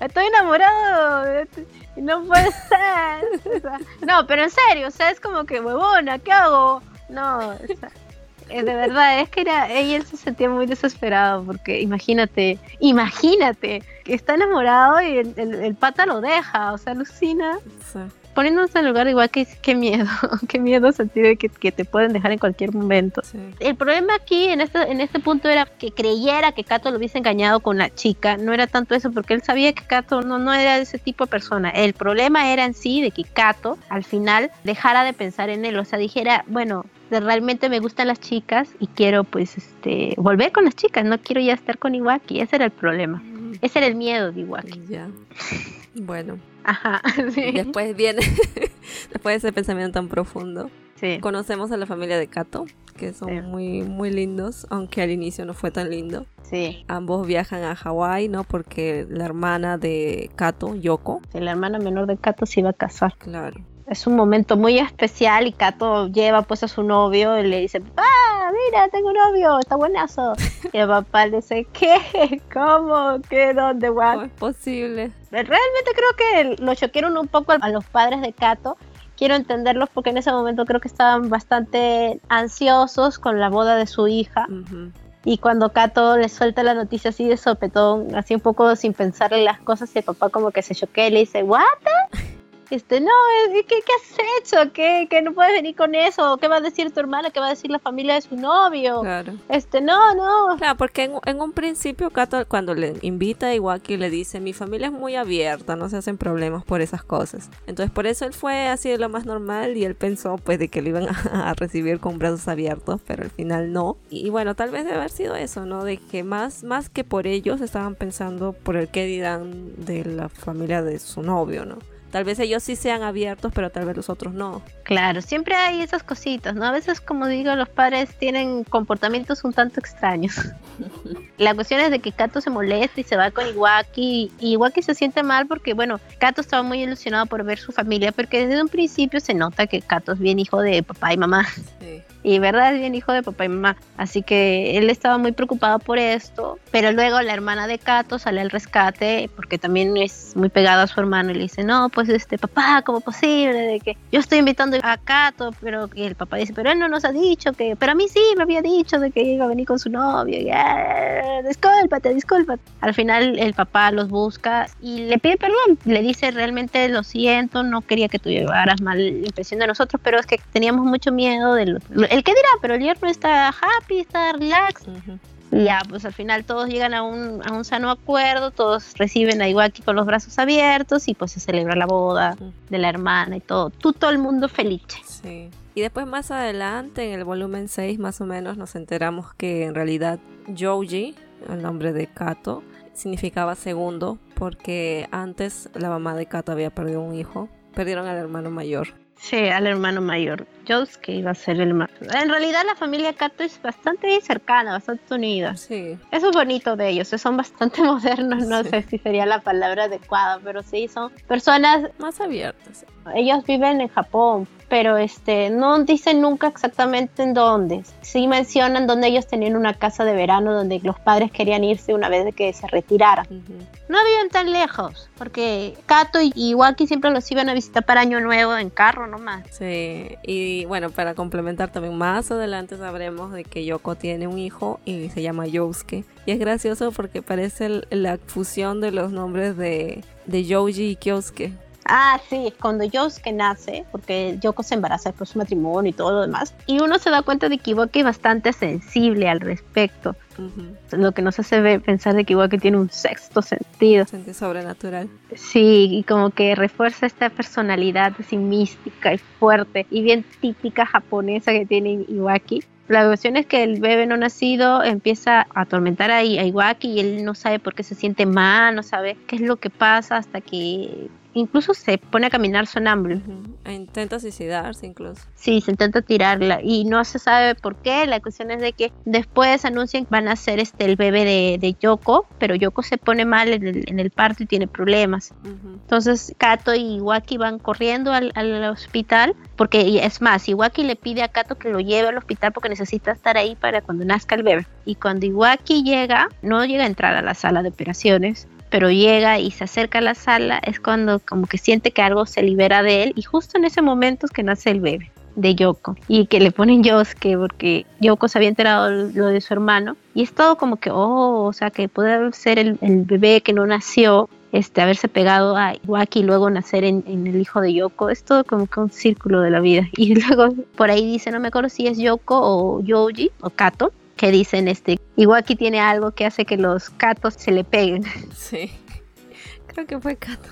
Estoy enamorado y no puede ser. no, pero en serio, o sea, es como que, huevona, ¿qué hago? No, de verdad, es que era, ella se sentía muy desesperado porque imagínate, imagínate que está enamorado y el, pata lo deja, o sea, alucina poniéndonos en el lugar igual que qué miedo, qué miedo sentir que, que te pueden dejar en cualquier momento. El problema aquí en este, en este punto era que creyera que Kato lo hubiese engañado con la chica, no era tanto eso porque él sabía que Kato no, no era ese tipo de persona, el problema era en sí de que Kato al final dejara de pensar en él, o sea, dijera, bueno, realmente me gustan las chicas y quiero pues este volver con las chicas, no quiero ya estar con Iwaki, ese era el problema. Ese era el miedo de Iwaki. Bueno. Ajá, sí. Después viene, después de ese pensamiento tan profundo, sí. conocemos a la familia de Kato, que son Sí. muy, muy lindos, aunque al inicio no fue tan lindo. Sí, Ambos viajan a Hawái, ¿no? Porque la hermana de Kato, Yoko, la hermana menor de Kato se iba a casar. claro. Es un momento muy especial y Kato lleva pues a su novio y le dice, papá, mira, tengo un novio, está buenazo. Y el papá le dice, ¿qué? ¿Cómo? ¿Qué? ¿Dónde? ¿Cómo ¿What? es posible? Realmente creo que lo choquearon un poco a los padres de Kato. Quiero entenderlos porque en ese momento creo que estaban bastante ansiosos con la boda de su hija. Ujú. Y cuando Kato le suelta la noticia así de sopetón, así un poco sin pensarle las cosas, y el papá como que se choquea y le dice, ¿What? Este, no, ¿qué, qué has hecho? ¿Qué, ¿Que no puedes venir con eso? ¿Qué va a decir tu hermana? ¿Qué va a decir la familia de su novio? Claro. Este, no, no. Claro, porque en, en un principio Kato cuando le invita a Iwaki le dice, mi familia es muy abierta, no se hacen problemas por esas cosas. Entonces por eso él fue así de lo más normal y él pensó pues de que lo iban a, a recibir con brazos abiertos, pero al final no. Y, bueno, tal vez debe haber sido eso, ¿no? De que más, más que por ellos estaban pensando por el qué dirán de la familia de su novio, ¿no? Tal vez ellos sí sean abiertos, pero tal vez los otros no. Claro, siempre hay esas cositas, ¿no? A veces, como digo, los padres tienen comportamientos un tanto extraños. La cuestión es de que Kato se molesta y se va con Iwaki. Y Iwaki se siente mal porque, bueno, Kato estaba muy ilusionado por ver su familia, porque desde un principio se nota que Kato es bien hijo de papá y mamá. Sí. Y verdad es bien hijo de papá y mamá. Así que él estaba muy preocupado por esto. Pero luego la hermana de Kato sale al rescate porque también es muy pegada a su hermano y le dice, no, pues este papá, ¿cómo posible? De que yo estoy invitando a Kato, pero que el papá dice, pero él no nos ha dicho que, pero a mí sí me había dicho de que iba a venir con su novio. Y, "Ah, discúlpate, discúlpate. Al final el papá los busca y le pide perdón. Le dice, realmente lo siento, no quería que tú llevaras mal impresión de nosotros, pero es que teníamos mucho miedo de lo, el que dirá, pero el hierro está happy, está relax. Y ya, pues al final todos llegan a un, a un sano acuerdo, todos reciben a Iwaki con los brazos abiertos y pues se celebra la boda de la hermana y todo. Tú, todo el mundo feliz. Sí. Y después más adelante, en el volumen 6 más o menos, nos enteramos que en realidad Joji, el nombre de Kato, significaba segundo, porque antes la mamá de Kato había perdido un hijo. Perdieron al hermano mayor. Sí, al hermano mayor. Josuke iba a ser el más. En realidad la familia Kato es bastante cercana, bastante unida. Sí. Eso es bonito de ellos, son bastante modernos, no Sí. sé si sería la palabra adecuada, pero sí, son personas Más abiertos. ellos viven en Japón, pero este no dicen nunca exactamente en dónde. Sí mencionan donde ellos tenían una casa de verano donde los padres querían irse una vez que se retiraran. No viven tan lejos, porque Kato y Iwaki siempre los iban a visitar para Año Nuevo en carro nomás. Sí, y bueno, para complementar también más adelante sabremos de que Yoko tiene un hijo y se llama Yosuke. Y es gracioso porque parece el- la fusión de los nombres de, de Yoji y Kyosuke. Ah, sí, cuando Yosuke nace, porque Yoko se embaraza después de su matrimonio y todo lo demás, y uno se da cuenta de que Iwaki es bastante sensible al respecto, lo que nos hace ver- pensar de que Iwaki tiene un sexto sentido. Sentido sobrenatural. Sí, y como que refuerza esta personalidad así mística y fuerte y bien típica japonesa que tiene Iwaki. La cuestión es que el bebé no nacido empieza a atormentar a Iwaki y él no sabe por qué se siente mal, no sabe qué es lo que pasa hasta que incluso se pone a caminar sonámbulo. E intenta suicidarse incluso. Sí, se intenta tirarla y no se sabe por qué. La cuestión es de que después anuncian que van a hacer este el bebé de, de Yoko, pero Yoko se pone mal en el, en el parto y tiene problemas. Entonces Kato y Iwaki van corriendo al, al hospital porque es más, Iwaki le pide a Kato que lo lleve al hospital porque necesita estar ahí para cuando nazca el bebé. Y cuando Iwaki llega, no llega a entrar a la sala de operaciones, pero llega y se acerca a la sala, es cuando como que siente que algo se libera de él y justo en ese momento es que nace el bebé de Yoko y que le ponen Yosuke porque Yoko se había enterado lo de su hermano y es todo como que oh o sea que puede ser el, el bebé que no nació este haberse pegado a Iwaki y luego nacer en, en el hijo de Yoko es todo como que un círculo de la vida. Y luego por ahí dice no me acuerdo si es Yoko o Yoji o Kato que dicen este Iwaki tiene algo que hace que los Katos se le peguen Sí. Creo que fue Kato.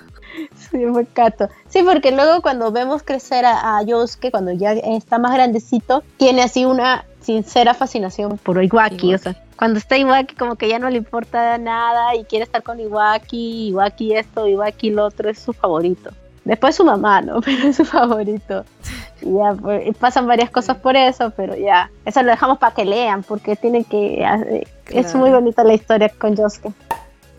Sí, fue Kato. Sí, porque luego cuando vemos crecer a, a Yosuke, cuando ya está más grandecito, tiene así una sincera fascinación por Iwaki, o sea, cuando está Iwaki como que ya no le importa nada y quiere estar con Iwaki, Iwaki esto, Iwaki lo otro, es su favorito. Después su mamá, ¿no? Pero es su favorito. Y ya pues, pasan varias cosas por eso, pero ya, eso lo dejamos para que lean, porque tienen que... Es muy bonita la historia con Josuke.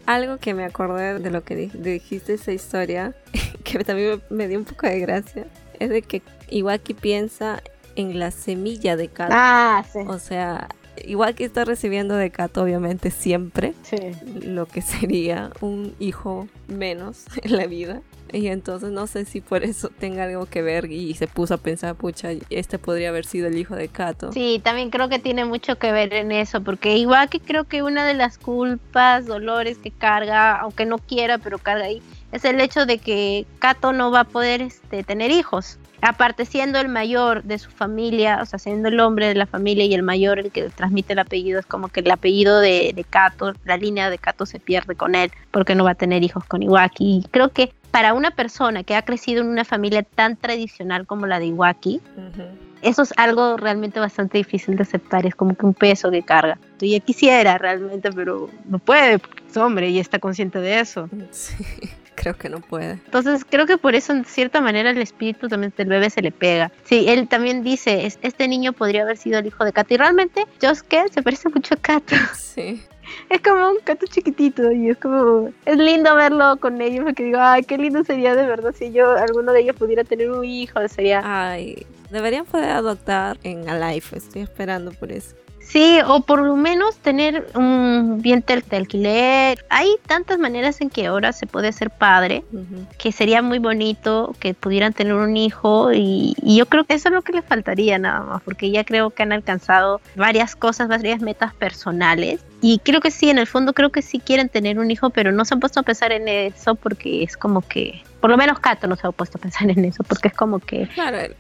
Algo que me acordé de lo que dijiste esa historia, que también me dio un poco de gracia, es de que Iwaki piensa en la semilla de Kato. Ah, sí. O sea, Iwaki está recibiendo de Kato, obviamente, siempre. Sí. Lo que sería un hijo menos en la vida. Y entonces no sé si por eso tenga algo que ver y se puso a pensar, pucha, este podría haber sido el hijo de Kato. Sí, también creo que tiene mucho que ver en eso, porque igual que creo que una de las culpas, dolores que carga, aunque no quiera, pero carga ahí, es el hecho de que Kato no va a poder este, tener hijos. Aparte, siendo el mayor de su familia, o sea, siendo el hombre de la familia y el mayor el que transmite el apellido, es como que el apellido de, de Kato, la línea de Kato se pierde con él, porque no va a tener hijos con Iwaki. Y creo que para una persona que ha crecido en una familia tan tradicional como la de Iwaki, eso es algo realmente bastante difícil de aceptar, es como que un peso que carga. Yo ya quisiera realmente, pero no puede, porque es hombre y está consciente de eso. Sí, creo que no puede. Entonces creo que por eso en cierta manera el espíritu también del bebé se le pega. Sí, él también dice, este niño podría haber sido el hijo de Kato y realmente Josuke se parece mucho a Kato. Sí es como un gato chiquitito y es como es lindo verlo con ellos porque digo ay qué lindo sería de verdad si yo alguno de ellos pudiera tener un hijo sería ay deberían poder adoptar en Alive estoy esperando por eso Sí, o por lo menos tener un bien de alquiler. Hay tantas maneras en que ahora se puede ser padre, que sería muy bonito que pudieran tener un hijo y, yo creo que eso es lo que les faltaría nada más, porque ya creo que han alcanzado varias cosas, varias metas personales. Y creo que sí, en el fondo creo que sí quieren tener un hijo, pero no se han puesto a pensar en eso porque es como que por lo menos Kato no se ha puesto a pensar en eso, porque es como que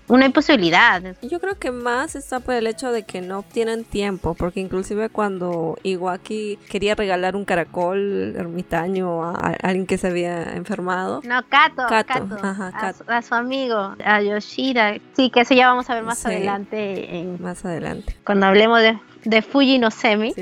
una imposibilidad. Yo creo que más está por el hecho de que no tienen tiempo, porque inclusive cuando Iwaki quería regalar un caracol ermitaño a, alguien que se había enfermado. No, Kato, Kato, a, Su, amigo, a Yoshida. Sí, que eso ya vamos a ver más adelante. más adelante. Cuando hablemos de de Fuji no Semi,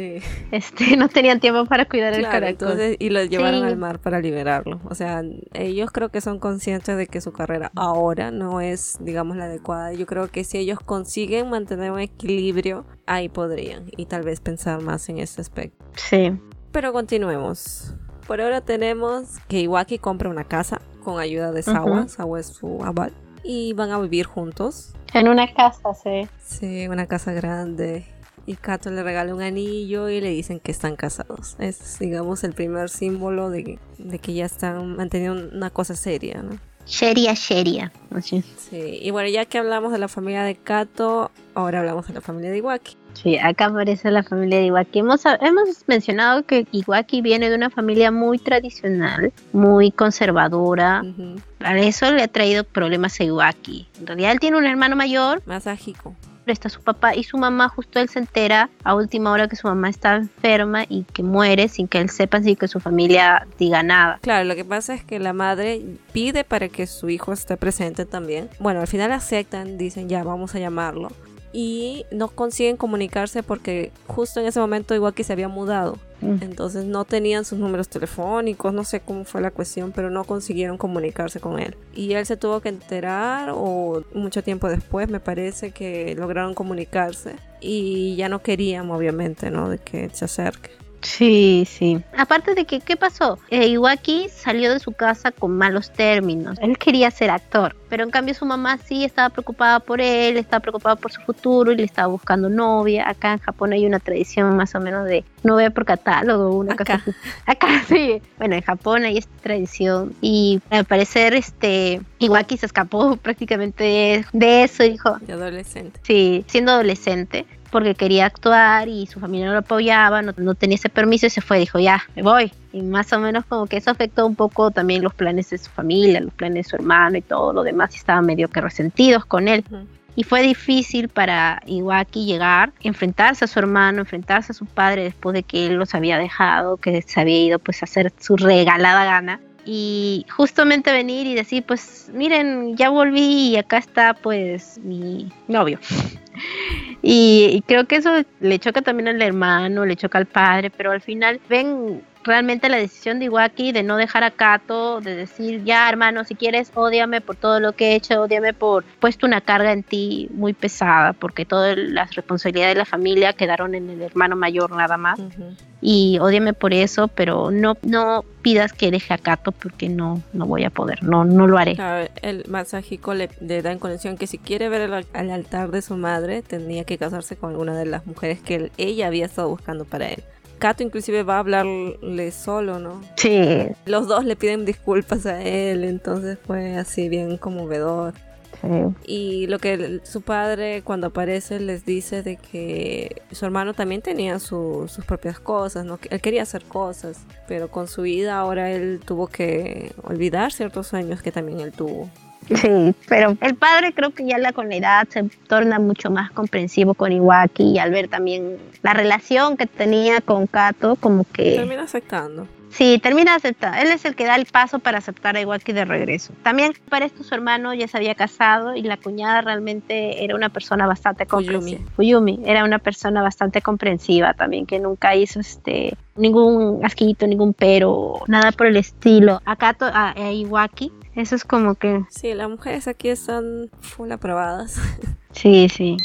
este, no tenían tiempo para cuidar el caracol. y lo llevaron al mar para liberarlo. O sea, ellos creo que son conscientes de que su carrera ahora no es, digamos, la adecuada. Yo creo que si ellos consiguen mantener un equilibrio, ahí podrían. Y tal vez pensar más en ese aspecto. Sí. Pero continuemos. Por ahora tenemos que Iwaki compra una casa con ayuda de Sawa. Sawa es su aval. Y van a vivir juntos. En una casa, sí. Sí, una casa grande y Kato le regala un anillo y le dicen que están casados. Es, digamos, el primer símbolo de, que ya están manteniendo una cosa seria, ¿no? Seria, seria. Sí, y bueno, ya que hablamos de la familia de Kato, ahora hablamos de la familia de Iwaki. Sí, acá aparece la familia de Iwaki. Hemos, hemos mencionado que Iwaki viene de una familia muy tradicional, muy conservadora. Para eso le ha traído problemas a Iwaki. En realidad él tiene un hermano mayor. Más ágico está su papá y su mamá, justo él se entera a última hora que su mamá está enferma y que muere sin que él sepa, sin que su familia diga nada. Claro, lo que pasa es que la madre pide para que su hijo esté presente también. Bueno, al final aceptan, dicen ya vamos a llamarlo. Y no consiguen comunicarse porque justo en ese momento que se había mudado. Mm. Entonces no tenían sus números telefónicos, no sé cómo fue la cuestión, pero no consiguieron comunicarse con él. Y él se tuvo que enterar o mucho tiempo después me parece que lograron comunicarse y ya no querían obviamente, ¿no? De que se acerque. Sí, sí. Aparte de que, ¿qué pasó? Eh, Iwaki salió de su casa con malos términos. Él quería ser actor, pero en cambio su mamá sí estaba preocupada por él, estaba preocupada por su futuro y le estaba buscando novia. Acá en Japón hay una tradición más o menos de novia por catálogo, una Acá. cosa Acá sí. Bueno, en Japón hay esta tradición y al parecer este Iwaki se escapó prácticamente de eso, dijo. De adolescente. Sí, siendo adolescente porque quería actuar y su familia no lo apoyaba, no, tenía ese permiso y se fue, dijo, ya, me voy. Y más o menos como que eso afectó un poco también los planes de su familia, los planes de su hermano y todo lo demás, y estaban medio que resentidos con él. Y fue difícil para Iwaki llegar, enfrentarse a su hermano, enfrentarse a su padre después de que él los había dejado, que se había ido pues a hacer su regalada gana y justamente venir y decir, pues miren, ya volví y acá está pues mi novio. Y, creo que eso le choca también al hermano, le choca al padre, pero al final ven realmente la decisión de Iwaki de no dejar a Kato, de decir, ya hermano, si quieres, odiame por todo lo que he hecho, odiame por puesto una carga en ti muy pesada, porque todas las responsabilidades de la familia quedaron en el hermano mayor nada más. Y odiame por eso, pero no, no pidas que deje a Kato porque no, no voy a poder, no, no lo haré. el Masahiko le, le da en conexión que si quiere ver el, al altar de su madre, tendría que casarse con alguna de las mujeres que ella había estado buscando para él. Kato inclusive va a hablarle solo, ¿no? Sí. Los dos le piden disculpas a él, entonces fue así bien conmovedor. Sí. Y lo que su padre cuando aparece les dice de que su hermano también tenía sus propias cosas, ¿no? Él quería hacer cosas, pero con su vida ahora él tuvo que olvidar ciertos sueños que también él tuvo. Sí, pero el padre creo que ya la con la edad se torna mucho más comprensivo con Iwaki y al ver también la relación que tenía con Kato, como que... Termina aceptando. Sí, termina aceptando. Él es el que da el paso para aceptar a Iwaki de regreso. También para esto su hermano ya se había casado y la cuñada realmente era una persona bastante comprensiva. Fuyumi. era una persona bastante comprensiva también, que nunca hizo este ningún asquito, ningún pero, nada por el estilo. A Kato, a, a Iwaki eso es como que... Sí, las mujeres aquí están full aprobadas. Sí, sí.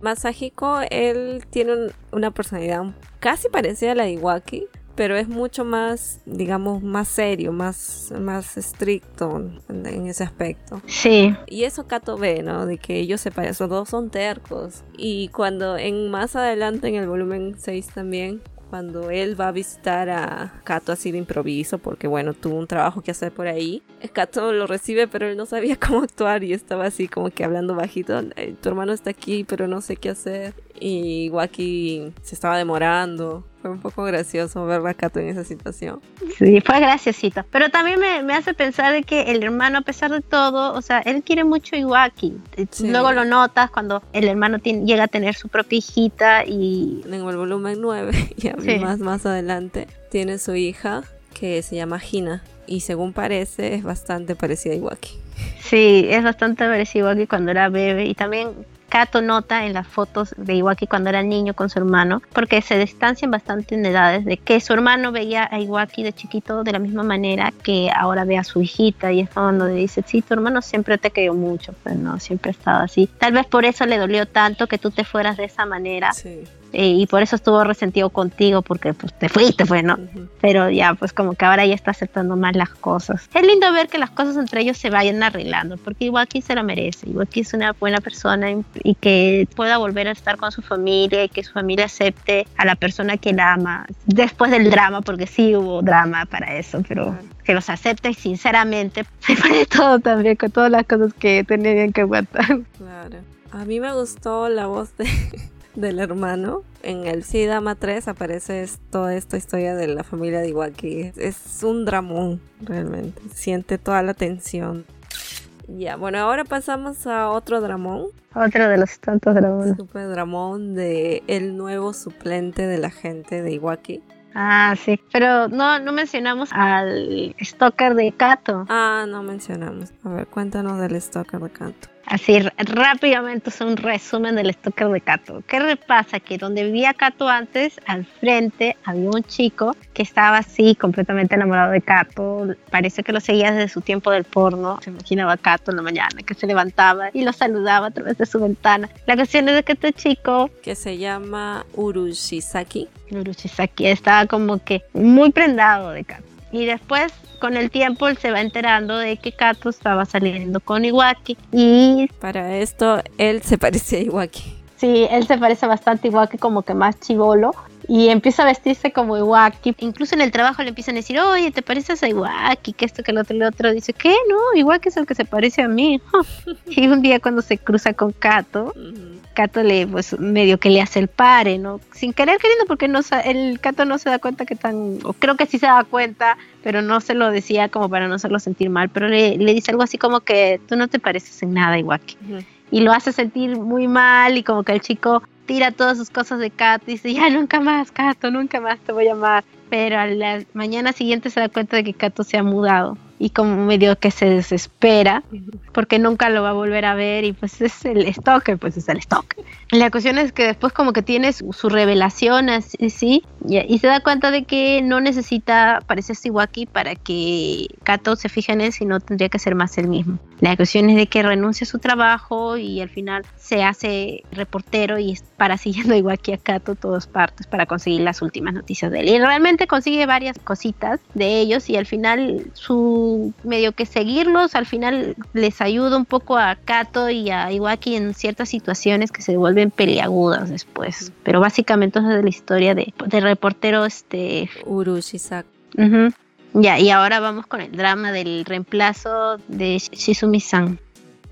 Masahiko, él tiene una personalidad casi parecida a la de Iwaki, pero es mucho más, digamos, más serio, más, más estricto en, ese aspecto. Sí. Y eso Kato ve, ¿no? De que ellos se parecen, dos son tercos. Y cuando en más adelante en el volumen 6 también, cuando él va a visitar a Kato así de improviso, porque bueno, tuvo un trabajo que hacer por ahí. Kato lo recibe, pero él no sabía cómo actuar y estaba así como que hablando bajito. Tu hermano está aquí, pero no sé qué hacer. Y Waki se estaba demorando. Fue un poco gracioso ver a Kato en esa situación. Sí, fue graciosito. Pero también me, hace pensar de que el hermano, a pesar de todo, o sea, él quiere mucho a Iwaki. Luego lo notas cuando el hermano llega a tener su propia hijita y... En el volumen 9, ya más, más adelante, tiene su hija que se llama Hina. Y según parece, es bastante parecida a Iwaki. Sí, es bastante parecida a Iwaki cuando era bebé. Y también Kato nota en las fotos de Iwaki cuando era niño con su hermano, porque se distancian bastante en edades, de que su hermano veía a Iwaki de chiquito de la misma manera que ahora ve a su hijita y es cuando le dice, sí, tu hermano siempre te quedó mucho, pero no, siempre ha estado así. Tal vez por eso le dolió tanto que tú te fueras de esa manera. Sí. Eh, y por eso estuvo resentido contigo porque pues te fuiste, pues, ¿no? Pero ya, pues como que ahora ya está aceptando más las cosas. Es lindo ver que las cosas entre ellos se vayan arreglando, porque Iwaki se lo merece, Iwaki es una buena persona y que pueda volver a estar con su familia y que su familia acepte a la persona que la ama, después del drama, porque sí hubo drama para eso, pero... que los acepte y sinceramente se todo también con todas las cosas que tenían que aguantar. Claro. A mí me gustó la voz de, del hermano. En el Sidama 3 aparece toda esta historia de la familia de Iwaki. Es un dramón, realmente. Siente toda la tensión. Ya, bueno, ahora pasamos a otro dramón. Otro de los tantos dramones. Super dramón de el nuevo suplente de la gente de Iwaki. Ah, sí. Pero no, no mencionamos al stalker de Kato. Ah, no mencionamos. A ver, cuéntanos del stalker de Kato. Así rápidamente es un resumen del stalker de Kato. ¿Qué pasa? Que donde vivía Kato antes, al frente había un chico que estaba así completamente enamorado de Kato. Parece que lo seguía desde su tiempo del porno. Se imaginaba a Kato en la mañana que se levantaba y lo saludaba a través de su ventana. La cuestión es de que este chico que se llama Urushisaki. Urushisaki estaba como que muy prendado de Kato. Y después con el tiempo él se va enterando de que Kato estaba saliendo con Iwaki y para esto él se parece a Iwaki. Sí, él se parece bastante a Iwaki como que más chivolo y empieza a vestirse como Iwaki. Incluso en el trabajo le empiezan a decir, oye, ¿te pareces a Iwaki? Que esto, que el otro, el otro. Dice, ¿qué? No, Iwaki es el que se parece a mí. y un día cuando se cruza con Kato, Kato le, pues, medio que le hace el pare, ¿no? Sin querer queriendo, porque no, el Kato no se da cuenta que tan, o creo que sí se da cuenta, pero no se lo decía como para no hacerlo sentir mal, pero le, dice algo así como que tú no te pareces en nada, Iwaki. Y lo hace sentir muy mal y como que el chico tira todas sus cosas de Kato y dice, ya nunca más, Kato, nunca más te voy a amar. Pero a la mañana siguiente se da cuenta de que Kato se ha mudado y como medio que se desespera porque nunca lo va a volver a ver y pues es el stalker, pues es el stalker. La cuestión es que después como que tiene su, revelación así, ¿sí? y, se da cuenta de que no necesita parecerse Iwaki para que Kato se fije en él, sino tendría que ser más él mismo. La cuestión es de que renuncia a su trabajo y al final se hace reportero y para siguiendo a Iwaki a Kato todas partes para conseguir las últimas noticias de él. Y realmente consigue varias cositas de ellos y al final su medio que seguirlos al final les ayuda un poco a Kato y a Iwaki en ciertas situaciones que se vuelven peleagudas después. Pero básicamente es de la historia de, de reportero este Urushisak. Ya, y ahora vamos con el drama del reemplazo de Shizumi-san.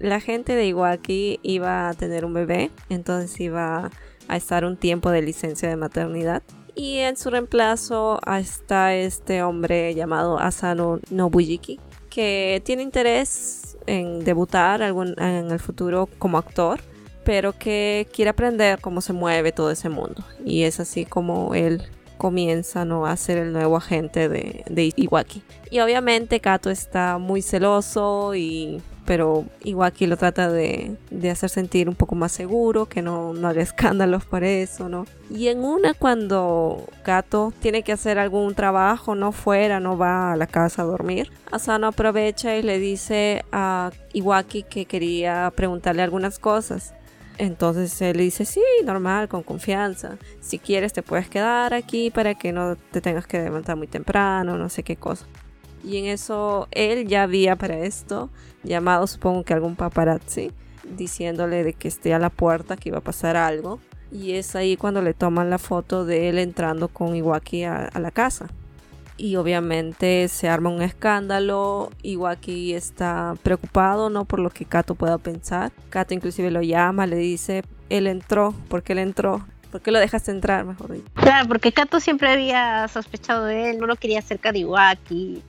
La gente de Iwaki iba a tener un bebé, entonces iba a estar un tiempo de licencia de maternidad. Y en su reemplazo está este hombre llamado Asano Nobuyuki, que tiene interés en debutar en el futuro como actor, pero que quiere aprender cómo se mueve todo ese mundo. Y es así como él comienza ¿no? a ser el nuevo agente de, de Iwaki. Y obviamente Kato está muy celoso y pero Iwaki lo trata de, de, hacer sentir un poco más seguro, que no, no haga escándalos por eso, ¿no? Y en una cuando Kato tiene que hacer algún trabajo, no fuera, no va a la casa a dormir, Asano aprovecha y le dice a Iwaki que quería preguntarle algunas cosas. Entonces él dice, sí, normal, con confianza. Si quieres te puedes quedar aquí para que no te tengas que levantar muy temprano, no sé qué cosa. Y en eso él ya había para esto llamado supongo que algún paparazzi diciéndole de que esté a la puerta, que iba a pasar algo. Y es ahí cuando le toman la foto de él entrando con Iwaki a la casa y obviamente se arma un escándalo. Iwaki está preocupado, ¿no? Por lo que Kato pueda pensar. Kato inclusive lo llama, le dice, él entró, ¿por qué él entró? ¿Por qué lo dejaste entrar, mejor dicho? Claro, porque Kato siempre había sospechado de él, no lo quería cerca de Iwaki.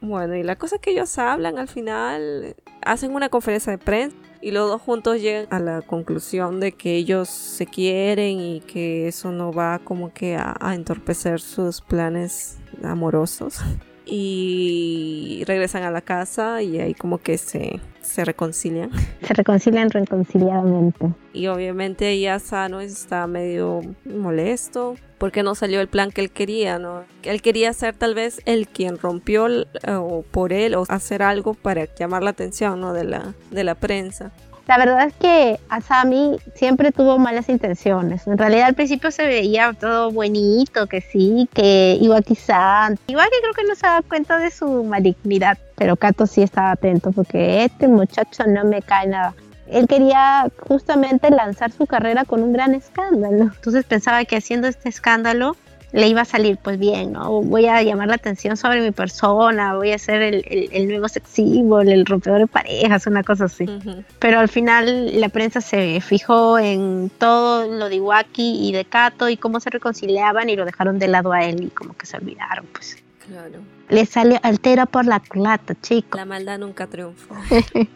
Bueno, y la cosa es que ellos hablan al final, hacen una conferencia de prensa y los dos juntos llegan a la conclusión de que ellos se quieren y que eso no va como que a, a entorpecer sus planes amorosos y regresan a la casa y ahí como que se, se reconcilian. Se reconcilian reconciliadamente. Y obviamente ya Sano está medio molesto porque no salió el plan que él quería, ¿no? Él quería ser tal vez el quien rompió o por él o hacer algo para llamar la atención, ¿no? De la, de la prensa. La verdad es que Asami siempre tuvo malas intenciones. En realidad al principio se veía todo bonito, que sí, que Iwaki-san. Igual que creo que no se daba cuenta de su malignidad, pero Kato sí estaba atento porque este muchacho no me cae nada. Él quería justamente lanzar su carrera con un gran escándalo. Entonces pensaba que haciendo este escándalo le iba a salir pues bien, ¿no? Voy a llamar la atención sobre mi persona, voy a ser el, el, nuevo sex symbol, el rompedor de parejas, una cosa así. Pero al final la prensa se fijó en todo lo de Iwaki y de Kato y cómo se reconciliaban y lo dejaron de lado a él y como que se olvidaron, pues. Claro. Le salió altera por la culata, chico. La maldad nunca triunfó.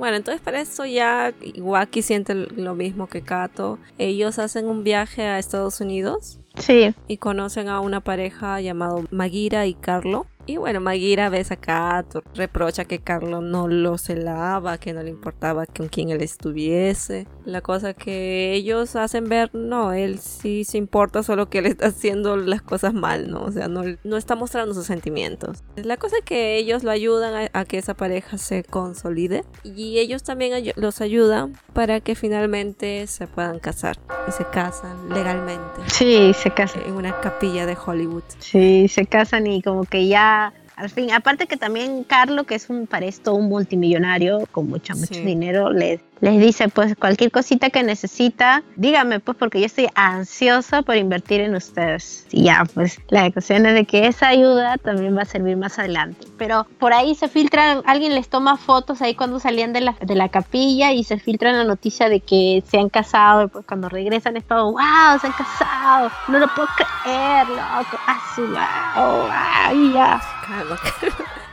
Bueno, entonces para eso ya Iwaki siente lo mismo que Kato. Ellos hacen un viaje a Estados Unidos. Sí. Y conocen a una pareja llamado Magira y Carlo. Y bueno, Magira ve a Kato, reprocha que Carlos no lo celaba, que no le importaba con quién él estuviese. La cosa que ellos hacen ver, no, él sí se importa, solo que él está haciendo las cosas mal, ¿no? O sea, no, no está mostrando sus sentimientos. La cosa que ellos lo ayudan a, que esa pareja se consolide y ellos también los ayudan para que finalmente se puedan casar y se casan legalmente. Sí, se casan. En una capilla de Hollywood. Sí, se casan y como que ya al fin, aparte que también Carlo, que es un para esto un multimillonario con mucho, mucho dinero, les, les dice pues cualquier cosita que necesita, dígame pues porque yo estoy ansiosa por invertir en ustedes. Y ya, pues la cuestión es de que esa ayuda también va a servir más adelante. Pero por ahí se filtran, alguien les toma fotos ahí cuando salían de la, de la capilla y se filtra la noticia de que se han casado y pues cuando regresan es todo, wow, se han casado, no lo puedo creer, loco, así, wow, wow, ya.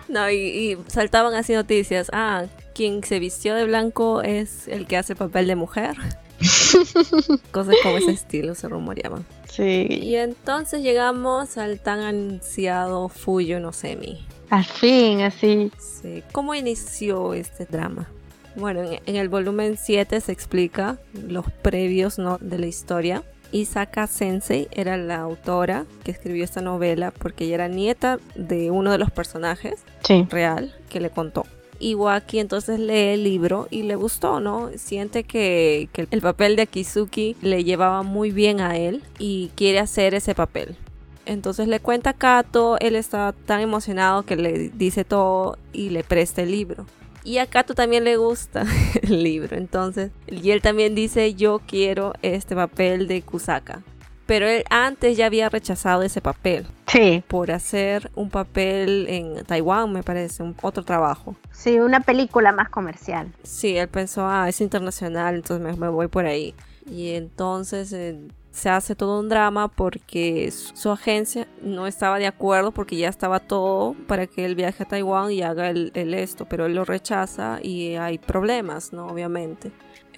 No, y, saltaban así noticias. Ah, quien se vistió de blanco es el que hace papel de mujer. Cosas como ese estilo se rumoreaban. Sí. Y entonces llegamos al tan ansiado Fuyo no Semi. Al fin, así. Sí. ¿Cómo inició este drama? Bueno, en, en el volumen 7 se explica los previos ¿no? de la historia. Isaka Sensei era la autora que escribió esta novela porque ella era nieta de uno de los personajes Sí. real que le contó. Iwaki entonces lee el libro y le gustó, ¿no? Siente que, que el papel de Akizuki le llevaba muy bien a él y quiere hacer ese papel. Entonces le cuenta a Kato, él está tan emocionado que le dice todo y le presta el libro. Y a Kato también le gusta el libro, entonces, y él también dice, yo quiero este papel de Kusaka. Pero él antes ya había rechazado ese papel Sí. por hacer un papel en Taiwán, me parece, un otro trabajo. Sí, una película más comercial. Sí, él pensó, ah, es internacional, entonces me, me voy por ahí. Y entonces eh, se hace todo un drama porque su, agencia no estaba de acuerdo porque ya estaba todo para que él viaje a Taiwán y haga el, esto, pero él lo rechaza y hay problemas, ¿no? Obviamente.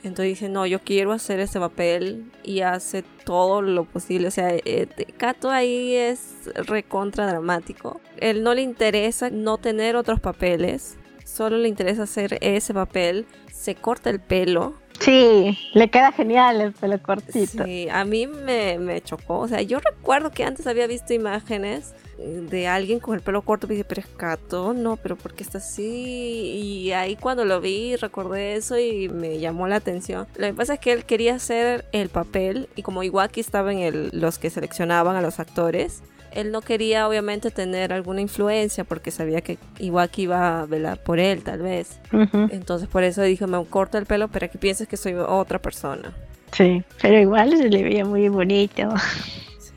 Entonces dice, no, yo quiero hacer ese papel y hace todo lo posible. O sea, eh, Kato ahí es recontra dramático. Él no le interesa no tener otros papeles, solo le interesa hacer ese papel. Se corta el pelo. Sí, le queda genial el pelo cortito. Sí, a mí me, me chocó. O sea, yo recuerdo que antes había visto imágenes de alguien con el pelo corto y dije, pero es Kato, no, pero ¿por qué está así? Y ahí cuando lo vi recordé eso y me llamó la atención. Lo que pasa es que él quería hacer el papel y como Iwaki estaba en el, los que seleccionaban a los actores, él no quería obviamente tener alguna influencia porque sabía que Iwaki iba a velar por él tal vez. Entonces por eso dijo, me corto el pelo para que pienses que soy otra persona. Sí, pero igual se le veía muy bonito.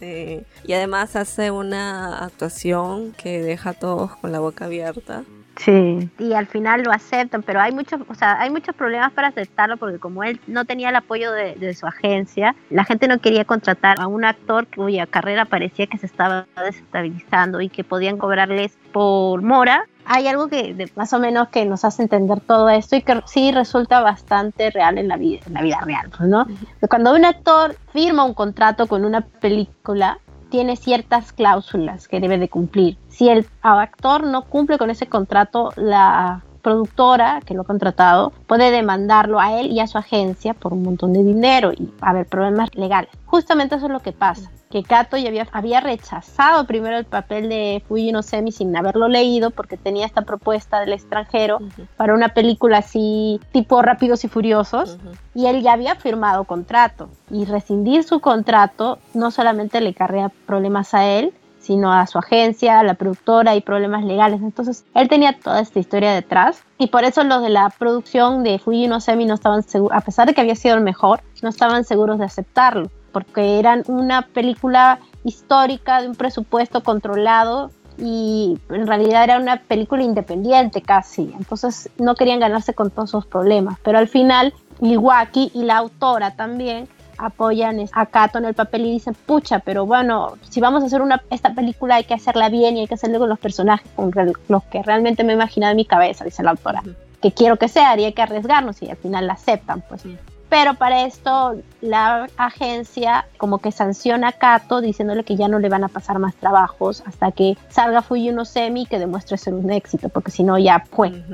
Sí. Y además hace una actuación que deja a todos con la boca abierta. Sí. Y al final lo aceptan, pero hay muchos, o sea, hay muchos problemas para aceptarlo porque como él no tenía el apoyo de, de su agencia, la gente no quería contratar a un actor cuya carrera parecía que se estaba desestabilizando y que podían cobrarles por mora. Hay algo que de- más o menos que nos hace entender todo esto y que sí resulta bastante real en la vida, en la vida real, pues, ¿no? Cuando un actor firma un contrato con una película, tiene ciertas cláusulas que debe de cumplir. Si el actor no cumple con ese contrato, la productora que lo ha contratado puede demandarlo a él y a su agencia por un montón de dinero y haber problemas legales. Justamente eso es lo que pasa, que Kato ya había, había rechazado primero el papel de Fuji no Semi sin haberlo leído porque tenía esta propuesta del extranjero para una película así tipo Rápidos y Furiosos y él ya había firmado contrato. Y rescindir su contrato no solamente le carrea problemas a él, sino a su agencia, a la productora y problemas legales. Entonces, él tenía toda esta historia detrás y por eso los de la producción de Fuji no Semi no estaban seguros, a pesar de que había sido el mejor, no estaban seguros de aceptarlo, porque eran una película histórica de un presupuesto controlado y en realidad era una película independiente casi, entonces no querían ganarse con todos esos problemas, pero al final Iwaki y la autora también apoyan a Kato en el papel y dicen, pucha, pero bueno, si vamos a hacer una, esta película hay que hacerla bien y hay que hacerlo con los personajes, con los que realmente me he imaginado en mi cabeza, dice la autora, que quiero que sea y hay que arriesgarnos y al final la aceptan, pues. Sí. Pero para esto la agencia como que sanciona a Kato diciéndole que ya no le van a pasar más trabajos hasta que salga Fuji no Semi que demuestre ser un éxito, porque si no ya fue.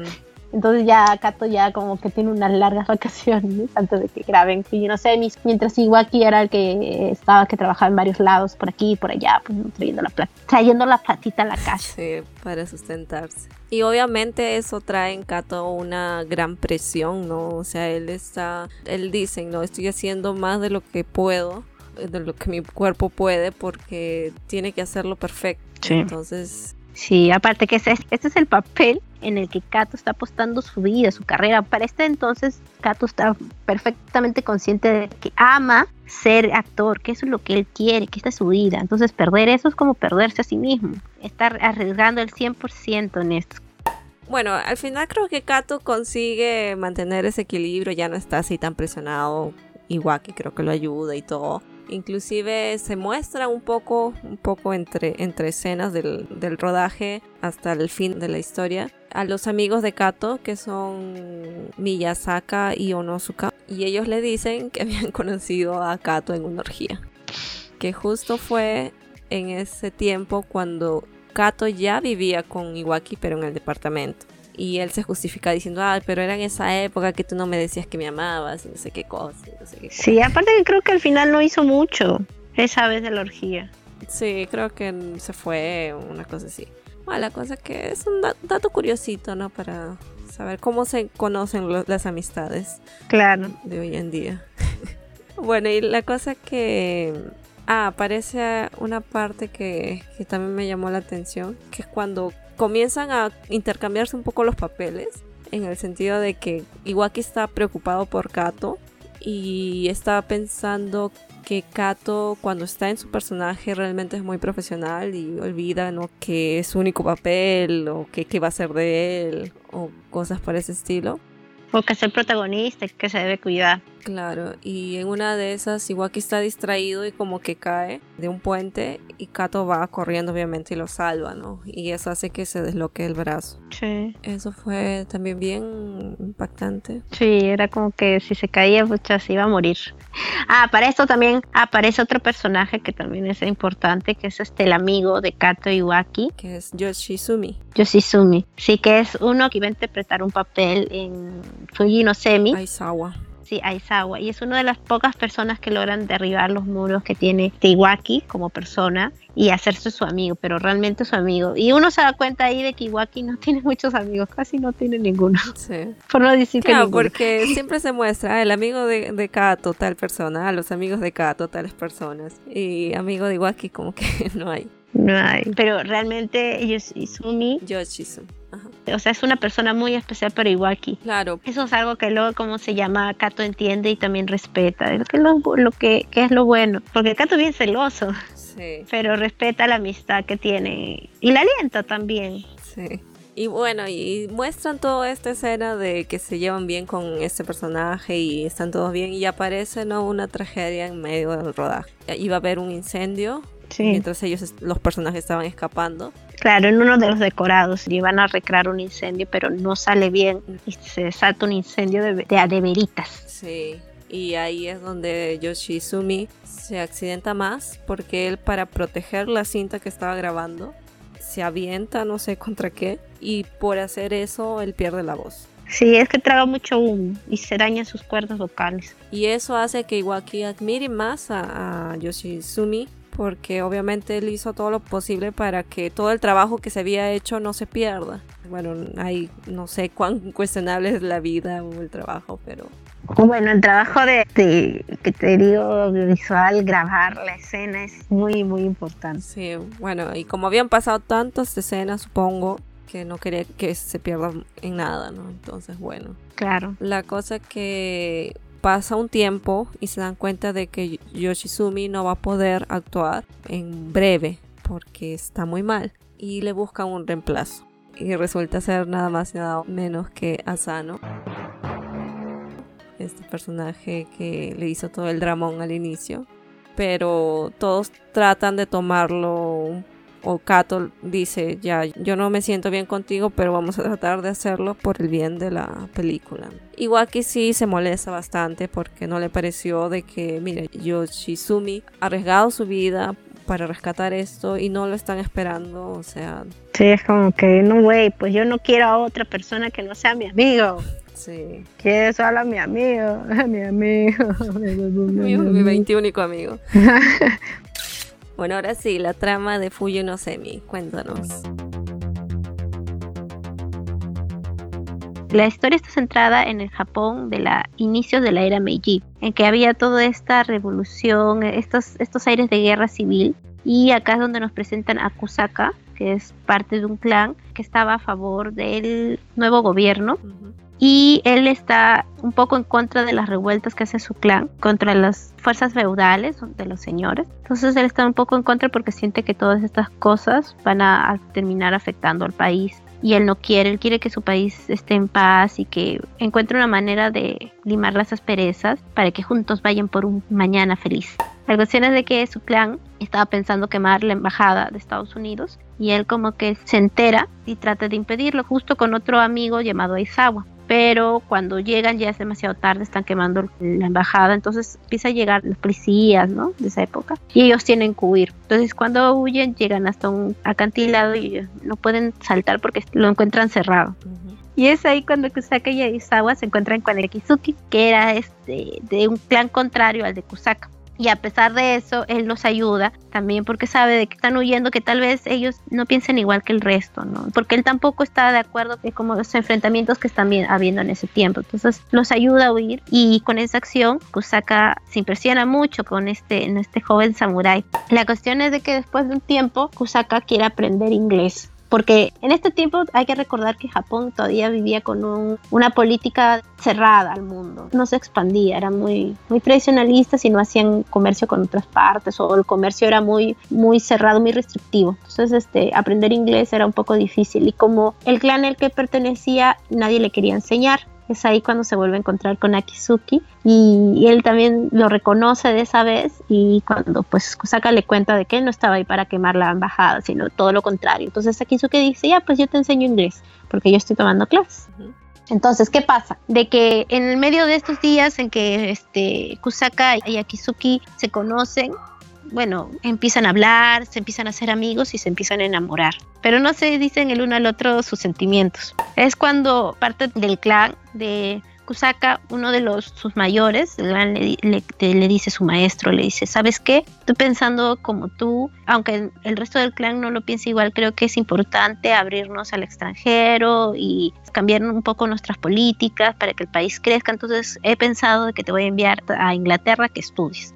Entonces ya Kato ya como que tiene unas largas vacaciones antes de que graben Fuji no Semi, mientras Iwaki era el que estaba que trabajaba en varios lados, por aquí y por allá, pues trayendo la plata, trayendo la platita a la casa. Sí, para sustentarse. Y obviamente eso trae en Kato una gran presión, ¿no? O sea, él está, él dice, no, estoy haciendo más de lo que puedo, de lo que mi cuerpo puede, porque tiene que hacerlo perfecto. Sí. Entonces, Sí, aparte que ese, es el papel en el que Kato está apostando su vida, su carrera. Para este entonces, Kato está perfectamente consciente de que ama ser actor, que eso es lo que él quiere, que esta es su vida. Entonces, perder eso es como perderse a sí mismo. Estar arriesgando el 100% en esto. bueno, al final creo que Kato consigue mantener ese equilibrio, ya no está así tan presionado. Iwaki creo que lo ayuda y todo. Inclusive se muestra un poco, un poco entre, entre escenas del, del rodaje hasta el fin de la historia a los amigos de Kato que son Miyazaka y Onosuka y ellos le dicen que habían conocido a Kato en una orgía. que justo fue en ese tiempo cuando Kato ya vivía con Iwaki, pero en el departamento. Y él se justifica diciendo, ay, pero era en esa época que tú no me decías que me amabas y no sé qué cosa. No sé qué sí, aparte que creo que al final no hizo mucho esa vez de la orgía. Sí, creo que se fue una cosa así. Bueno, la cosa que es un dato curiosito, ¿no? Para saber cómo se conocen las amistades. Claro. De hoy en día. bueno, y la cosa que Ah, aparece una parte que, también me llamó la atención, que es cuando comienzan a intercambiarse un poco los papeles, en el sentido de que Iwaki está preocupado por Kato y está pensando que Kato cuando está en su personaje realmente es muy profesional y olvida ¿no? que es su único papel o que qué va a ser de él o cosas por ese estilo. O que es el protagonista y que se debe cuidar. Claro, y en una de esas Iwaki está distraído y como que cae de un puente y Kato va corriendo obviamente y lo salva, ¿no? Y eso hace que se desloque el brazo. Sí. Eso fue también bien impactante. Sí, era como que si se caía, pues se iba a morir. Ah, para esto también aparece otro personaje que también es importante, que es este el amigo de Kato Iwaki. Que es Yoshizumi. Yoshizumi. Sí, que es uno que iba a interpretar un papel en Fuji no Semi. Aizawa. Sí, Aizawa. Y es una de las pocas personas que logran derribar los muros que tiene Iwaki como persona y hacerse su amigo, pero realmente su amigo. Y uno se da cuenta ahí de que Iwaki no tiene muchos amigos, casi no tiene ninguno. Sí. Por no decir que ninguno. porque siempre se muestra el amigo de, de Kato, tal persona, a los amigos de Kato, tales personas. Y amigo de Iwaki como que no hay. No hay. Pero realmente Yoshizumi. Yoshizumi. O sea, es una persona muy especial para Iwaki. Claro. Eso es algo que luego, como se llama, Kato entiende y también respeta. Lo que, lo, lo que, que es lo bueno. Porque Kato es bien celoso. Sí. Pero respeta la amistad que tiene. Y la alienta también. Sí. Y bueno, y muestran toda esta escena de que se llevan bien con este personaje y están todos bien y aparece ¿no? una tragedia en medio del rodaje. Iba a haber un incendio mientras ellos, los personajes estaban escapando. Claro, en uno de los decorados iban a recrear un incendio, pero no sale bien y se desata un incendio de, de, veritas. Sí, y ahí es donde Yoshizumi se accidenta más porque él para proteger la cinta que estaba grabando se avienta no sé contra qué y por hacer eso él pierde la voz. Sí, es que traga mucho humo y se daña sus cuerdas vocales. Y eso hace que Iwaki admire más a, a Yoshizumi porque obviamente él hizo todo lo posible para que todo el trabajo que se había hecho no se pierda. Bueno, hay no sé cuán cuestionable es la vida o el trabajo, pero... Bueno, el trabajo de, que te digo, visual, grabar la escena es muy, muy importante. Sí, bueno, y como habían pasado tantas escenas, supongo que no quería que se pierda en nada, ¿no? Entonces, bueno. Claro. La cosa que pasa un tiempo y se dan cuenta de que Yoshizumi no va a poder actuar en breve porque está muy mal y le buscan un reemplazo. Y resulta ser nada más y nada menos que Asano este personaje que le hizo todo el dramón al inicio. Pero todos tratan de tomarlo o Kato dice, ya, yo no me siento bien contigo, pero vamos a tratar de hacerlo por el bien de la película. Que sí se molesta bastante porque no le pareció de que, mire, Yoshizumi ha arriesgado su vida para rescatar esto y no lo están esperando, o sea... Sí, es como que, no, güey, pues yo no quiero a otra persona que no sea mi amigo. Sí. Quiero solo a mi amigo, mi amigo. mi, mi 21 amigo. Bueno, ahora sí, la trama de Fuyo no Semi, cuéntanos. La historia está centrada en el Japón de la inicios de la era Meiji, en que había toda esta revolución, estos, estos aires de guerra civil. Y acá es donde nos presentan a Kusaka, que es parte de un clan que estaba a favor del nuevo gobierno y él está un poco en contra de las revueltas que hace su clan contra las fuerzas feudales de los señores. Entonces él está un poco en contra porque siente que todas estas cosas van a, terminar afectando al país y él no quiere, él quiere que su país esté en paz y que encuentre una manera de limar las asperezas para que juntos vayan por un mañana feliz. La cuestión es de que su clan estaba pensando quemar la embajada de Estados Unidos y él como que se entera y trata de impedirlo justo con otro amigo llamado Aizawa pero cuando llegan ya es demasiado tarde, están quemando la embajada, entonces empieza a llegar los policías, ¿no? De esa época, y ellos tienen que huir. Entonces cuando huyen llegan hasta un acantilado y no pueden saltar porque lo encuentran cerrado. Y es ahí cuando Kusaka y Aizawa se encuentran con el Kizuki, que era este de un plan contrario al de Kusaka. Y a pesar de eso, él los ayuda también porque sabe de que están huyendo, que tal vez ellos no piensen igual que el resto, ¿no? Porque él tampoco está de acuerdo con los enfrentamientos que están habiendo en ese tiempo. Entonces los ayuda a huir y con esa acción Kusaka se impresiona mucho con este, este joven samurái. La cuestión es de que después de un tiempo Kusaka quiere aprender inglés porque en este tiempo hay que recordar que Japón todavía vivía con una política cerrada al mundo, no se expandía, era muy, muy tradicionalista y no hacían comercio con otras partes o el comercio era muy, muy cerrado, muy restrictivo. Entonces este, aprender inglés era un poco difícil y como el clan al que pertenecía nadie le quería enseñar, es ahí cuando se vuelve a encontrar con Akizuki y, él también lo reconoce de esa vez y cuando pues Kusaka le cuenta de que él no estaba ahí para quemar la embajada, sino todo lo contrario. Entonces Akizuki dice, ya pues yo te enseño inglés porque yo estoy tomando clases. Entonces, ¿qué pasa? De que en el medio de estos días en que este, Kusaka y Akizuki se conocen, bueno, empiezan a hablar, se empiezan a hacer amigos y se empiezan a enamorar. Pero no se dicen el uno al otro sus sentimientos. Es cuando parte del clan de Kusaka, uno de los sus mayores, le, le, dice a su maestro, le dice, ¿sabes qué? Estoy pensando como tú, aunque el resto del clan no lo piense igual, creo que es importante abrirnos al extranjero y cambiar un poco nuestras políticas para que el país crezca. Entonces he pensado que te voy a enviar a Inglaterra que estudies.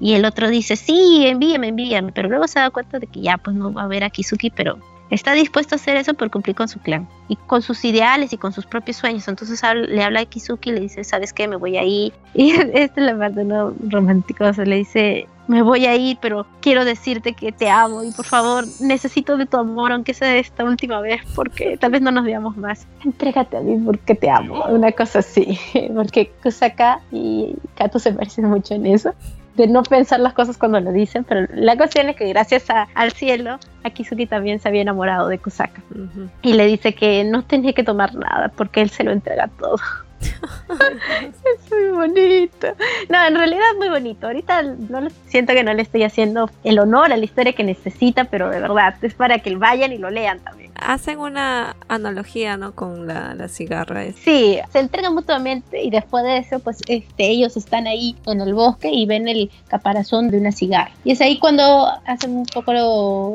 Y el otro dice, sí, envíame, envíame, pero luego se da cuenta de que ya pues no va a haber a Kizuki, pero está dispuesto a hacer eso por cumplir con su clan y con sus ideales y con sus propios sueños. Entonces le habla a Kizuki y le dice, ¿sabes qué? Me voy a ir. Y esta es la parte no romántica, le dice, me voy a ir, pero quiero decirte que te amo y por favor necesito de tu amor, aunque sea esta última vez, porque tal vez no nos veamos más. Entrégate a mí porque te amo, una cosa así, porque Kusaka y Kato se parecen mucho en eso de no pensar las cosas cuando lo dicen, pero la cuestión es que gracias al cielo, Akizuki también se había enamorado de Kusaka. Y le dice que no tenía que tomar nada porque él se lo entrega todo. es muy bonito. No, en realidad es muy bonito. Ahorita no siento que no le estoy haciendo el honor a la historia que necesita, pero de verdad es para que vayan y lo lean también. Hacen una analogía, ¿no? Con la, la cigarra. Sí, se entregan mutuamente y después de eso, pues este, ellos están ahí en el bosque y ven el caparazón de una cigarra. Y es ahí cuando hacen un poco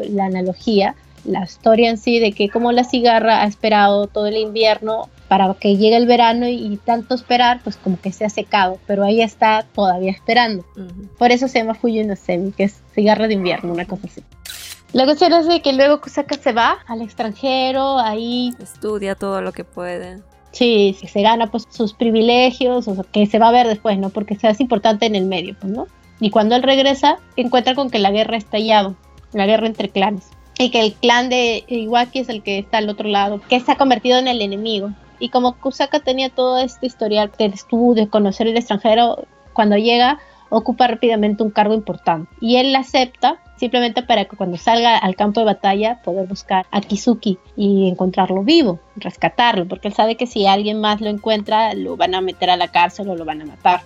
la analogía la historia en sí de que como la cigarra ha esperado todo el invierno para que llegue el verano y, tanto esperar, pues como que se ha secado, pero ahí está todavía esperando. Por eso se llama Fuyu no Semi, que es cigarro de invierno, una cosa así. La cuestión es de que luego Kusaka se va al extranjero, ahí... Estudia todo lo que puede. Sí, se gana pues sus privilegios, o que se va a ver después, ¿no? Porque se hace importante en el medio, pues, ¿no? Y cuando él regresa, encuentra con que la guerra ha estallado, la guerra entre clanes. Y que el clan de Iwaki es el que está al otro lado, que se ha convertido en el enemigo. Y como Kusaka tenía todo este historial de estudio, conocer el extranjero, cuando llega ocupa rápidamente un cargo importante. Y él acepta simplemente para que cuando salga al campo de batalla poder buscar a Kizuki y encontrarlo vivo, rescatarlo, porque él sabe que si alguien más lo encuentra lo van a meter a la cárcel o lo van a matar.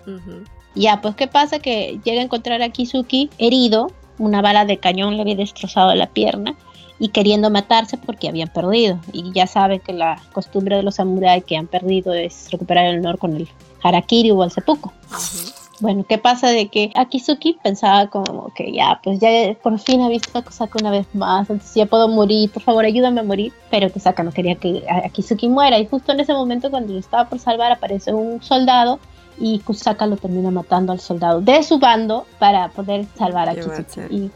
Ya, pues qué pasa que llega a encontrar a Kizuki herido, una bala de cañón le había destrozado la pierna y queriendo matarse porque habían perdido. Y ya sabe que la costumbre de los samuráis que han perdido es recuperar el honor con el harakiri o el seppuku. Bueno, ¿qué pasa de que Akizuki pensaba como que ya, pues ya por fin ha visto a Kusaka una vez más, entonces ya puedo morir, por favor ayúdame a morir, pero Kusaka no quería que Akizuki muera y justo en ese momento cuando lo estaba por salvar aparece un soldado y Kusaka lo termina matando al soldado de su bando para poder salvar a Kizuki. Y,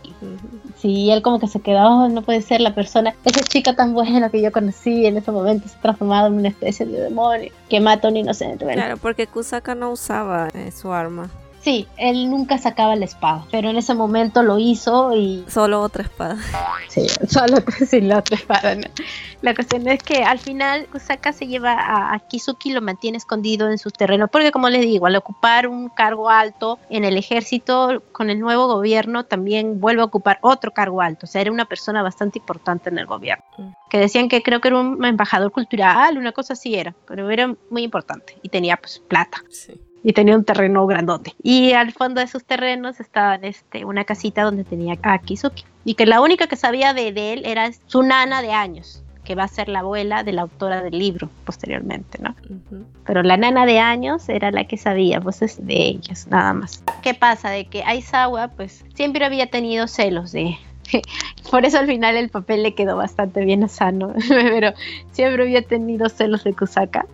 sí, él como que se quedó, oh, no puede ser la persona, esa chica tan buena que yo conocí en ese momento se ha transformado en una especie de demonio que mata a un inocente. Claro, porque Kusaka no usaba eh, su arma. Sí, él nunca sacaba la espada, pero en ese momento lo hizo y... Solo otra espada. Sí, solo sí, la otra espada. La cuestión es que al final Kusaka se lleva a, a Kizuki y lo mantiene escondido en su terreno, porque como les digo, al ocupar un cargo alto en el ejército, con el nuevo gobierno también vuelve a ocupar otro cargo alto, o sea, era una persona bastante importante en el gobierno. Mm. Que decían que creo que era un embajador cultural, una cosa así era, pero era muy importante y tenía pues plata. Sí y tenía un terreno grandote. Y al fondo de sus terrenos estaba este, una casita donde tenía a Kizuki. Y que la única que sabía de, él era su nana de años, que va a ser la abuela de la autora del libro posteriormente, ¿no? Pero la nana de años era la que sabía, pues es de ellos, nada más. ¿Qué pasa? De que Aizawa, pues siempre había tenido celos de, por eso al final el papel le quedó bastante bien sano, pero siempre había tenido celos de Kusaka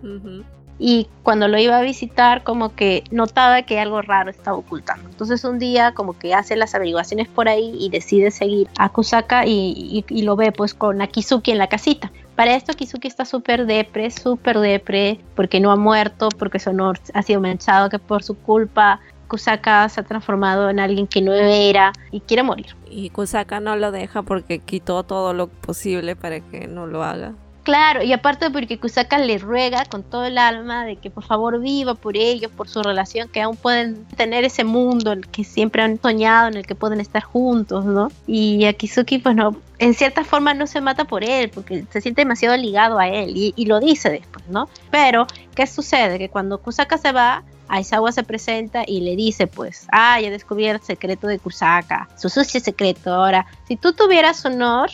y cuando lo iba a visitar como que notaba que algo raro estaba ocultando. Entonces un día como que hace las averiguaciones por ahí y decide seguir a Kusaka y, lo ve pues con Akizuki en la casita. Para esto Akizuki está súper depre, súper depre, porque no ha muerto, porque su honor ha sido manchado, que por su culpa Kusaka se ha transformado en alguien que no era y quiere morir. Y Kusaka no lo deja porque quitó todo lo posible para que no lo haga. Claro, y aparte porque Kusaka le ruega con todo el alma de que por favor viva por ellos, por su relación, que aún pueden tener ese mundo en el que siempre han soñado, en el que pueden estar juntos, ¿no? Y a Kizuki, pues no, en cierta forma no se mata por él, porque se siente demasiado ligado a él, y, lo dice después, ¿no? Pero, ¿qué sucede? Que cuando Kusaka se va, Aizawa se presenta y le dice, pues, ah, ya descubierto el secreto de Kusaka, su sucio secreto. Ahora, si tú tuvieras honor,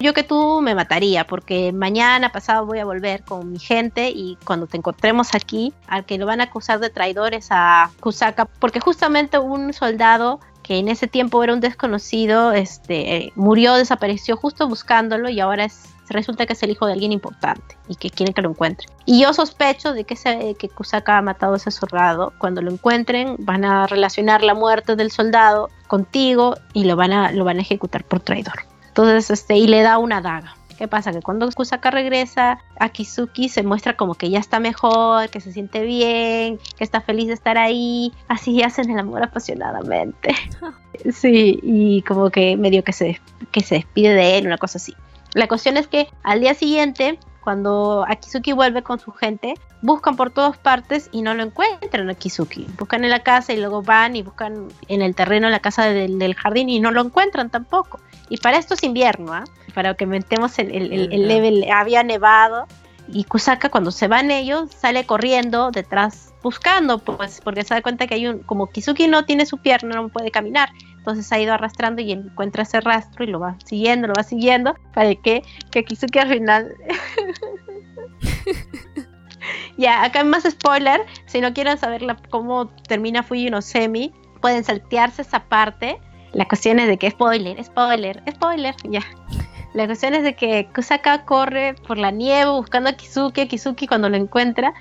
yo que tú me mataría porque mañana pasado voy a volver con mi gente y cuando te encontremos aquí, al que lo van a acusar de traidores a Kusaka, porque justamente un soldado que en ese tiempo era un desconocido, este, murió, desapareció justo buscándolo y ahora es, resulta que es el hijo de alguien importante y que quieren que lo encuentre. Y yo sospecho de que, se, que Kusaka ha matado a ese soldado. Cuando lo encuentren van a relacionar la muerte del soldado contigo y lo van a, lo van a ejecutar por traidor. Entonces, este, y le da una daga. ¿Qué pasa? Que cuando Kusaka regresa, Akizuki se muestra como que ya está mejor, que se siente bien, que está feliz de estar ahí. Así hacen el amor apasionadamente. Sí, y como que medio que se, que se despide de él, una cosa así. La cuestión es que al día siguiente, cuando Akizuki vuelve con su gente, buscan por todas partes y no lo encuentran a Akizuki. Buscan en la casa y luego van y buscan en el terreno, en la casa del jardín y no lo encuentran tampoco. Y para esto es invierno, ¿ah? para que metemos el, el, level, había nevado y Kusaka cuando se van ellos sale corriendo detrás buscando, pues porque se da cuenta que hay un, como Kizuki no tiene su pierna, no puede caminar, entonces ha ido arrastrando y encuentra ese rastro y lo va siguiendo, lo va siguiendo, para que, Kizuki al final... ya, acá más spoiler, si no quieren saber cómo termina Fuji Semi, pueden saltearse esa parte la cuestión es de que spoiler, spoiler, spoiler, ya. La cuestión es de que Kusaka corre por la nieve buscando a Kizuki, a Kizuki cuando lo encuentra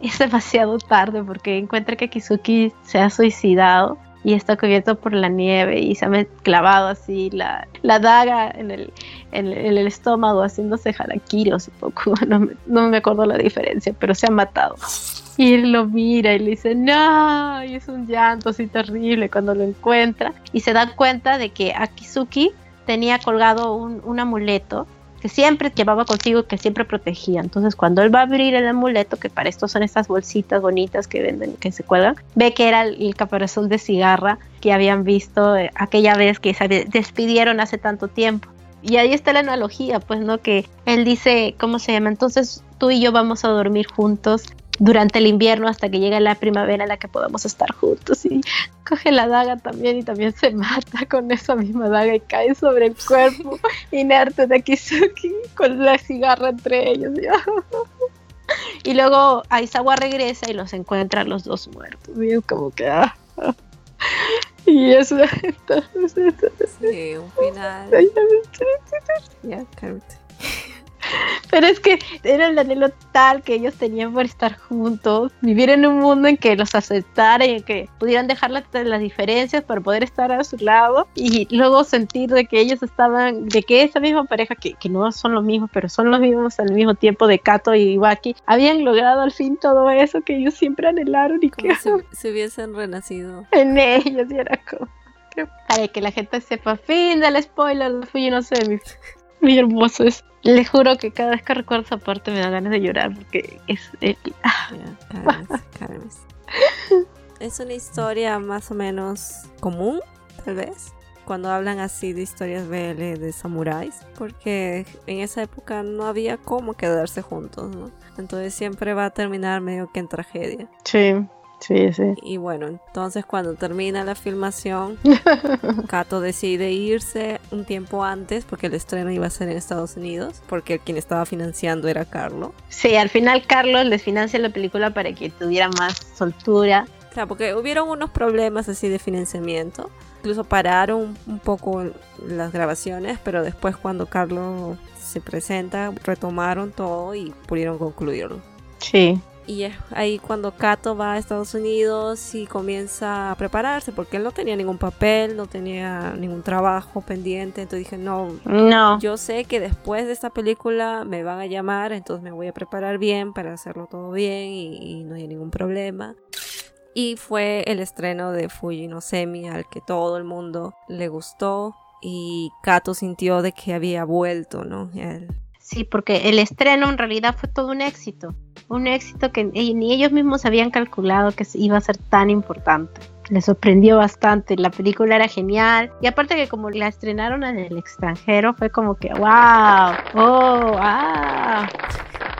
es demasiado tarde porque encuentra que Kizuki se ha suicidado y está cubierto por la nieve y se ha clavado así la, la daga en el, en, el estómago haciéndose harakiri un poco, no me, no me acuerdo la diferencia, pero se ha matado. Y él lo mira y le dice, no, y es un llanto así terrible cuando lo encuentra. Y se da cuenta de que Akizuki tenía colgado un, amuleto que siempre llevaba consigo que siempre protegía. Entonces, cuando él va a abrir el amuleto, que para esto son estas bolsitas bonitas que venden, que se cuelgan, ve que era el, caparazón de cigarra que habían visto eh, aquella vez que se despidieron hace tanto tiempo. Y ahí está la analogía, pues, ¿no? Que él dice, ¿cómo se llama? Entonces tú y yo vamos a dormir juntos durante el invierno hasta que llegue la primavera en la que podamos estar juntos y coge la daga también y también se mata con esa misma daga y cae sobre el cuerpo inerte de Kizuki con la cigarra entre ellos. y luego Aizawa regresa y los encuentra los dos muertos. Y es como que... Ah, y eso sí, un final. ya, Pero es que era el anhelo tal que ellos tenían por estar juntos, vivir en un mundo en que los aceptaran y en que pudieran dejar las, las diferencias para poder estar a su lado y luego sentir de que ellos estaban, de que esa misma pareja, que, que no son los mismos, pero son los mismos al mismo tiempo de Kato y Iwaki, habían logrado al fin todo eso que ellos siempre anhelaron y Como que si, si hubiesen renacido. en ellos y era como para que la gente sepa fin del spoiler de Fuji no sé mi, muy hermoso es les juro que cada vez que recuerdo esa parte me da ganas de llorar porque es eh, ah, Ya. Es una historia más o menos común, tal vez, cuando hablan así de historias BL de samuráis, porque en esa época no había cómo quedarse juntos, ¿no? Entonces siempre va a terminar medio que en tragedia. sí sí sí Y bueno, entonces cuando termina la filmación, Kato decide irse un tiempo antes porque el estreno iba a ser en Estados Unidos, porque quien estaba financiando era Carlo. sí al final Carlos les financia la película para que tuviera más soltura Claro, porque hubieron unos problemas así de financiamiento. Incluso pararon un poco las grabaciones, pero después cuando Carlos se presenta, retomaron todo y pudieron concluirlo. sí Y es ahí cuando Kato va a Estados Unidos y comienza a prepararse, porque él no tenía ningún papel, no tenía ningún trabajo pendiente. Entonces dije, no, no yo sé que después de esta película me van a llamar, entonces me voy a preparar bien para hacerlo todo bien y, y no hay ningún problema. Y fue el estreno de Fuji no Semi al que todo el mundo le gustó y Kato sintió de que había vuelto, ¿no? Él- Sí, porque el estreno en realidad fue todo un éxito. Un éxito que ni ellos mismos habían calculado que iba a ser tan importante. Les sorprendió bastante. La película era genial. Y aparte que como la estrenaron en el extranjero, fue como que, wow, oh, ah.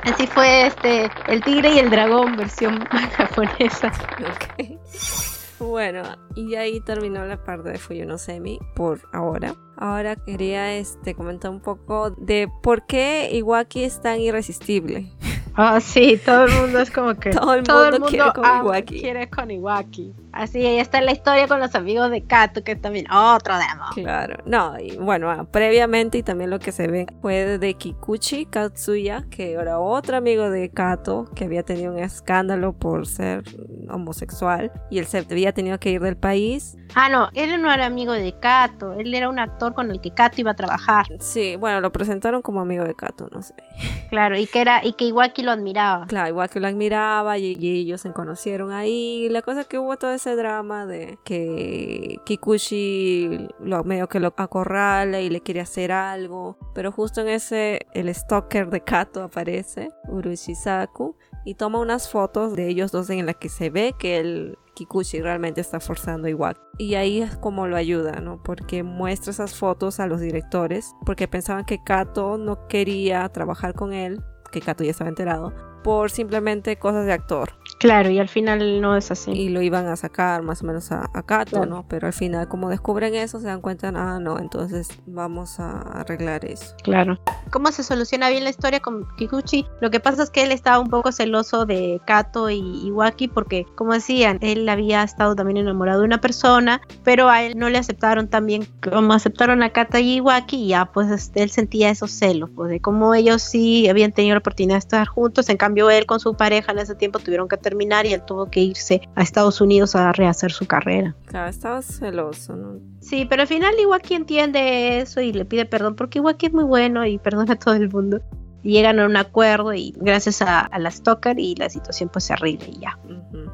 Así fue este, El Tigre y el Dragón, versión japonesa. Ok. Bueno, y ahí terminó la parte de Fuji no Semi por ahora. Ahora quería este, comentar un poco de por qué Iwaki es tan irresistible. Ah, sí, todo el mundo es como que. Todo el mundo quiere con ama- Iwaki. quiere con Iwaki. Así, ahí está la historia con los amigos de Kato, que también otro demo. Claro, no, y bueno, ah, previamente y también lo que se ve fue de Kikuchi Katsuya, que era otro amigo de Kato, que había tenido un escándalo por ser homosexual y él se había tenido que ir del país. Ah, no, él no era amigo de Kato, él era un actor con el que Kato iba a trabajar. Sí, bueno, lo presentaron como amigo de Kato, no sé. Claro, y que era, y que Iwaki lo admiraba. Claro, igual que lo admiraba y, y ellos se conocieron ahí. La cosa es que hubo todo ese drama de que Kikuchi lo, medio que lo acorrala y le quiere hacer algo. Pero justo en ese, el stalker de Kato aparece, Urushisaku, y toma unas fotos de ellos dos en las que se ve que el Kikuchi realmente está forzando Iwaki. Y ahí es como lo ayuda, ¿no? Porque muestra esas fotos a los directores, porque pensaban que Kato no quería trabajar con él, que Kato ya estaba enterado, por simplemente cosas de actor. Claro, y al final no es así. Y lo iban a sacar más o menos a, a Kato, Claro. ¿no? Pero al final, como descubren eso, se dan cuenta, ah, no, entonces vamos a arreglar eso. Claro. ¿Cómo se soluciona bien la historia con Kikuchi? Lo que pasa es que él estaba un poco celoso de Kato y Iwaki porque, como decían, él había estado también enamorado de una persona, pero a él no le aceptaron tan bien como aceptaron a Kato y Iwaki y ya pues este, él sentía esos celos, pues de cómo ellos sí habían tenido la oportunidad de estar juntos, en cambio él con su pareja en ese tiempo tuvieron que terminar y él tuvo que irse a Estados Unidos a rehacer su carrera. Claro, estaba celoso, ¿no? Sí, pero al final Iwaki entiende eso y le pide perdón porque Iwaki es muy bueno y perdona a todo el mundo. Llegan a un acuerdo y gracias a, a la y la situación pues se arregla y ya. Ujú.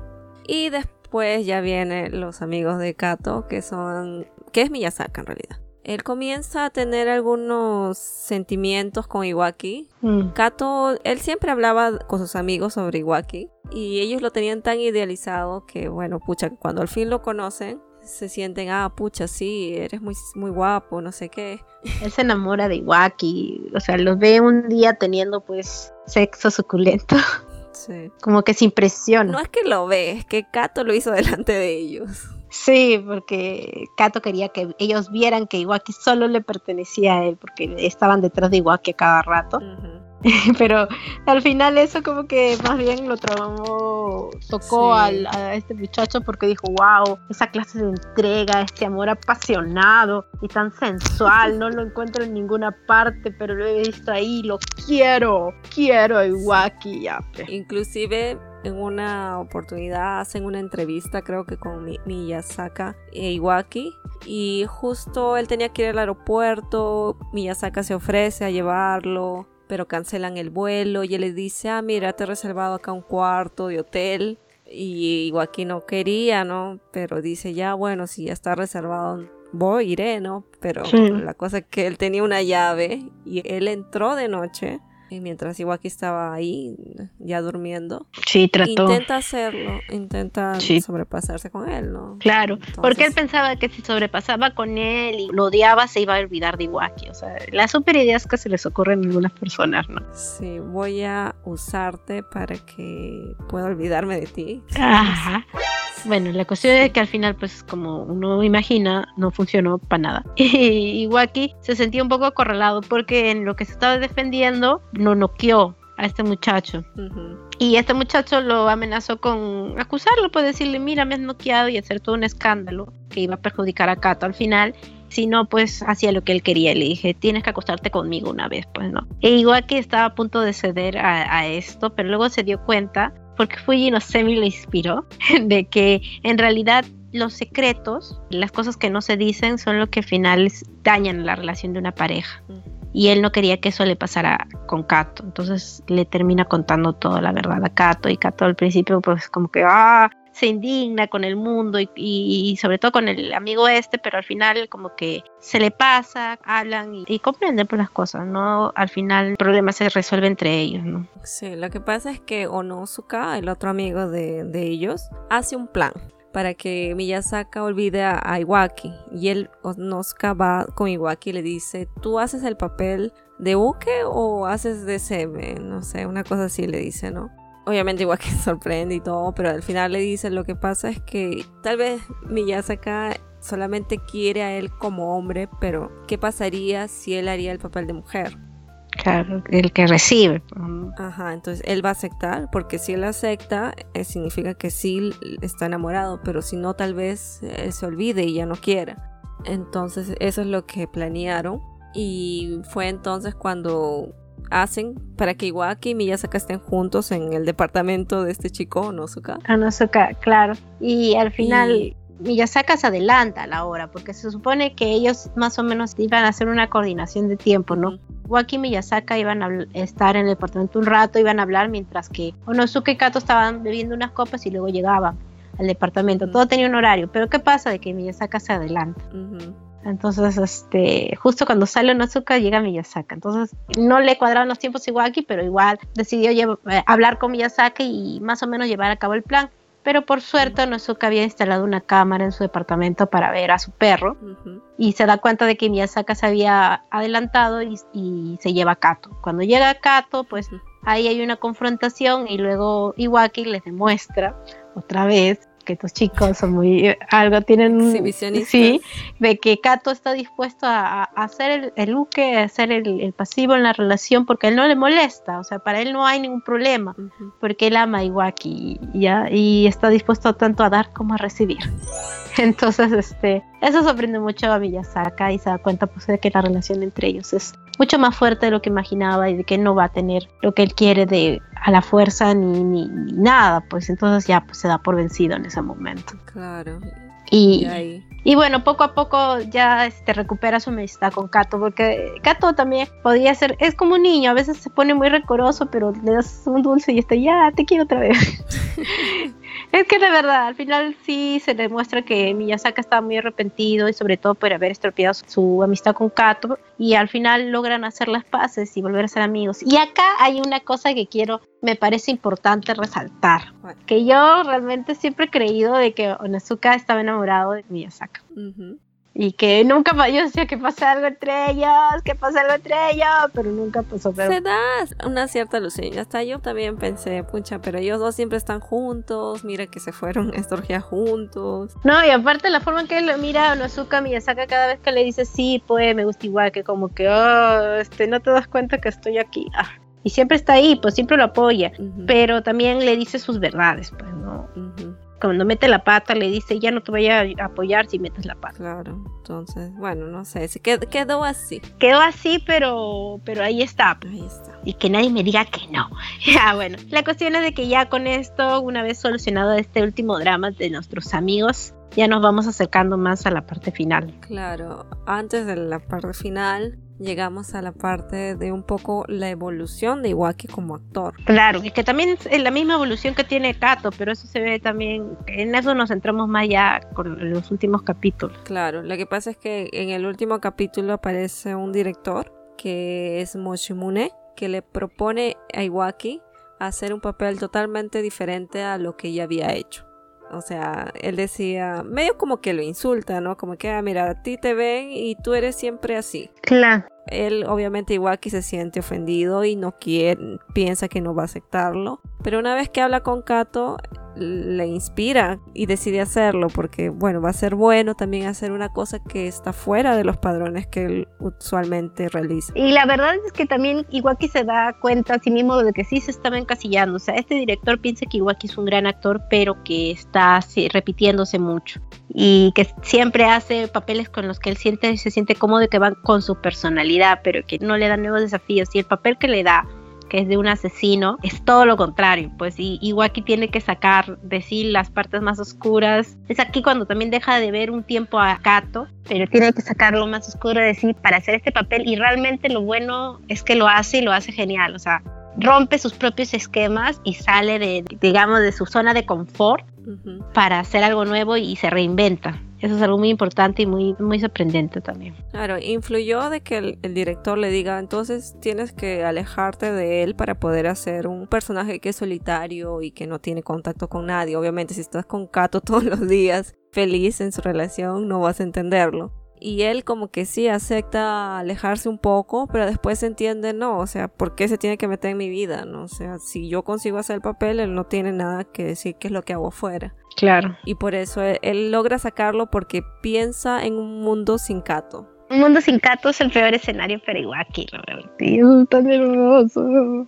Y después ya vienen los amigos de Kato, que son. que es Miyazaka en realidad. Él comienza a tener algunos sentimientos con Iwaki. Mm. Kato, él siempre hablaba con sus amigos sobre Iwaki. Y ellos lo tenían tan idealizado que, bueno, pucha, cuando al fin lo conocen, se sienten, ah, pucha, sí, eres muy, muy guapo, no sé qué. Él se enamora de Iwaki, o sea, los ve un día teniendo pues sexo suculento, Sí. como que se impresiona. No es que lo ve, es que Kato lo hizo delante de ellos. Sí, porque Kato quería que ellos vieran que Iwaki solo le pertenecía a él, porque estaban detrás de Iwaki a cada rato. Pero al final eso como que más bien lo tocó al, a este muchacho porque dijo, wow, esa clase de entrega, este amor apasionado y tan sensual, no lo encuentro en ninguna parte, pero lo he visto ahí, lo quiero, quiero Iwaki Inclusive en una oportunidad hacen una entrevista creo que con Miyazaka e Iwaki y justo él tenía que ir al aeropuerto, Miyazaka se ofrece a llevarlo pero cancelan el vuelo y él le dice, ah, mira, te he reservado acá un cuarto de hotel. Y Iwaki no quería, ¿no? Pero dice, ya, bueno, si ya está reservado, voy, iré, ¿no? Pero la cosa es que él tenía una llave y él entró de noche y mientras Iwaki estaba ahí, ya durmiendo. Sí, trató. Intenta hacerlo, intenta sobrepasarse con él, ¿no? Claro, porque él pensaba que si sobrepasaba con él y lo odiaba, se iba a olvidar de Iwaki. O sea, las super ideas que se les ocurren a algunas personas, ¿no? Sí, voy a usarte para que pueda olvidarme de ti. Ajá. Bueno, la cuestión es que al final, pues como uno imagina, no funcionó para nada. Y Iwaki se sentía un poco acorralado porque en lo que se estaba defendiendo, no noqueó a este muchacho. Y este muchacho lo amenazó con acusarlo, pues decirle, mira, me has noqueado y hacer todo un escándalo que iba a perjudicar a Kato al final. Si no, pues hacía lo que él quería. Le dije, tienes que acostarte conmigo una vez, pues no. E igual que estaba a punto de ceder a, a esto, pero luego se dio cuenta porque Fuji no Semi le inspiró, de que en realidad los secretos, las cosas que no se dicen, son lo que al final dañan la relación de una pareja. Y él no quería que eso le pasara con Kato. Entonces le termina contando toda la verdad a Kato. Y Kato al principio, pues, como que, ah, se indigna con el mundo y, sobre todo con el amigo este, pero al final como que se le pasa, hablan y, comprenden por las cosas, ¿no? Al final el problema se resuelve entre ellos, ¿no? Sí, lo que pasa es que Onosuka, el otro amigo de, ellos, hace un plan para que Miyazaka olvide a, Iwaki y él Onosuka va con Iwaki y le dice, ¿tú haces el papel de Uke o haces de Seme? No sé, una cosa así le dice, ¿no? Obviamente igual que sorprende y todo, pero al final le dice lo que pasa es que tal vez Miyazaka solamente quiere a él como hombre, pero ¿qué pasaría si él haría el papel de mujer? Claro, el que recibe. Ajá, entonces él va a aceptar, porque si él acepta, eh, significa que sí está enamorado, pero si no, tal vez él se olvide y ya no quiera. Entonces eso es lo que planearon. Y fue entonces cuando hacen para que Iwaki y Miyazaka estén juntos en el departamento de este chico, Onosuka. Onosuka, claro. Y al final Miyazaka se adelanta a la hora, porque se supone que ellos más o menos iban a hacer una coordinación de tiempo, ¿no? Iwaki y Miyazaka iban a estar en el departamento un rato, iban a hablar, mientras que Onosuka y Kato estaban bebiendo unas copas y luego llegaban al departamento. Todo tenía un horario, pero ¿qué pasa de que Miyazaka se adelanta? Entonces, este, justo cuando sale Onosuka llega Miyazaka. Entonces, no le cuadraron los tiempos aquí, pero igual decidió eh, hablar con Miyazaka y más o menos llevar a cabo el plan. Pero por suerte, Onosuka había instalado una cámara en su departamento para ver a su perro y se da cuenta de que Miyazaka se había adelantado y, se lleva a Kato. Cuando llega Kato, pues ahí hay una confrontación y luego Iwaki les demuestra otra vez que estos chicos son muy, algo tienen, sí, de que Kato está dispuesto a, hacer el, el a hacer el, pasivo en la relación porque él no le molesta, o sea, para él no hay ningún problema, porque él ama a Iwaki ¿ya? y está dispuesto tanto a dar como a recibir. Entonces, este, eso sorprende mucho a Miyazaka y se da cuenta pues, de que la relación entre ellos es mucho más fuerte de lo que imaginaba y de que no va a tener lo que él quiere de a la fuerza ni, ni, nada, pues entonces ya pues, se da por vencido en ese momento. Claro. Y, y, bueno, poco a poco ya este, recupera su amistad con Kato, porque Kato también podría ser, es como un niño, a veces se pone muy recoroso, pero le das un dulce y está, ya, te quiero otra vez. Es que de verdad, al final sí se demuestra que Miyazaka estaba muy arrepentido y sobre todo por haber estropeado su amistad con Kato y al final logran hacer las paces y volver a ser amigos. Y acá hay una cosa que quiero, me parece importante resaltar, que yo realmente siempre he creído de que Onazuka estaba enamorado de Miyazaka y que nunca yo decía que pasa algo entre ellos, que pasa algo entre ellos, pero nunca pasó. Pero... Se da una cierta alusión. Hasta yo también pensé, pucha, pero ellos dos siempre están juntos, mira que se fueron a estorjear juntos. No, y aparte la forma en que él mira a Onosuka Miyazaka cada vez que le dice sí, pues me gusta igual, que como que, oh, este, no te das cuenta que estoy aquí. Ah. Y siempre está ahí, pues siempre lo apoya, pero también le dice sus verdades, pues, ¿no? Cuando mete la pata le dice ya no te voy a apoyar si metes la pata. Claro, entonces, bueno, no sé, quedó, así. Quedó así, pero, pero ahí está. Ahí está. Y que nadie me diga que no. Ya, bueno, la cuestión es de que ya con esto, una vez solucionado este último drama de nuestros amigos, ya nos vamos acercando más a la parte final. Claro, antes de la parte final, llegamos a la parte de un poco la evolución de Iwaki como actor. Claro, y que también es la misma evolución que tiene Kato, pero eso se ve también, en eso nos centramos más ya con los últimos capítulos. Claro, lo que pasa es que en el último capítulo aparece un director que es Moshimune, que le propone a Iwaki hacer un papel totalmente diferente a lo que ella había hecho. O sea, él decía, medio como que lo insulta, ¿no? Como que, ah, mira, a ti te ven y tú eres siempre así. Claro. Él obviamente igual que se siente ofendido y no quiere, piensa que no va a aceptarlo. Pero una vez que habla con Kato, le inspira y decide hacerlo porque, bueno, va a ser bueno también hacer una cosa que está fuera de los padrones que él usualmente realiza. Y la verdad es que también Iwaki se da cuenta a sí mismo de que sí se estaba encasillando. O sea, este director piensa que Iwaki es un gran actor, pero que está repitiéndose mucho y que siempre hace papeles con los que él siente, se siente cómodo que van con su personalidad, pero que no le dan nuevos desafíos. Y el papel que le da que es de un asesino, es todo lo contrario, pues y Iwaki tiene que sacar de sí las partes más oscuras. Es aquí cuando también deja de ver un tiempo a Kato, pero tiene que sacar lo más oscuro de sí para hacer este papel y realmente lo bueno es que lo hace y lo hace genial, o sea, rompe sus propios esquemas y sale de, digamos, de su zona de confort para hacer algo nuevo y se reinventa. Eso es algo muy importante y muy, muy sorprendente también. Claro, influyó de que el, director le diga, entonces tienes que alejarte de él para poder hacer un personaje que es solitario y que no tiene contacto con nadie. Obviamente si estás con Kato todos los días, feliz en su relación, no vas a entenderlo. Y él como que sí acepta alejarse un poco, pero después entiende, no, o sea, ¿por qué se tiene que meter en mi vida? ¿no? O sea, si yo consigo hacer el papel, él no tiene nada que decir qué es lo que hago afuera. Claro. Y por eso él, logra sacarlo porque piensa en un mundo sin Kato. Un mundo sin Kato es el peor escenario para Iwaki, es tan hermoso.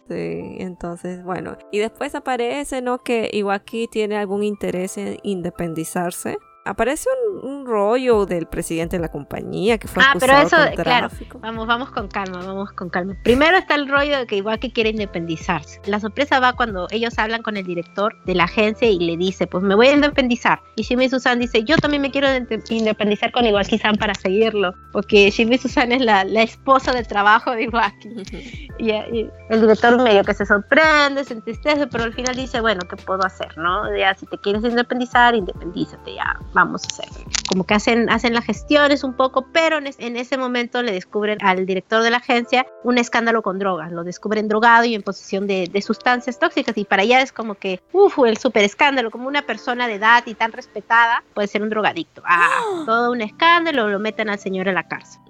Sí, entonces, bueno. Y después aparece, ¿no? Que Iwaki tiene algún interés en independizarse aparece un, rollo del presidente de la compañía que fue ah, pero eso, claro, vamos, vamos con calma, vamos con calma. Primero está el rollo de que igual que quiere independizarse. La sorpresa va cuando ellos hablan con el director de la agencia y le dice, pues me voy a independizar. Y Shimi Susan dice, yo también me quiero independizar con Iwaki-san para seguirlo, porque Shimi Susan es la, la esposa de trabajo de Iwaki. y, el director medio que se sorprende, se entristece, pero al final dice, bueno, ¿qué puedo hacer? no Ya si te quieres independizar, independízate ya vamos a hacer. Como que hacen, hacen las gestiones un poco, pero en, ese momento le descubren al director de la agencia un escándalo con drogas. Lo descubren drogado y en posesión de, sustancias tóxicas. Y para allá es como que, uff, el super escándalo. Como una persona de edad y tan respetada puede ser un drogadicto. Ah, todo un escándalo, lo meten al señor a la cárcel.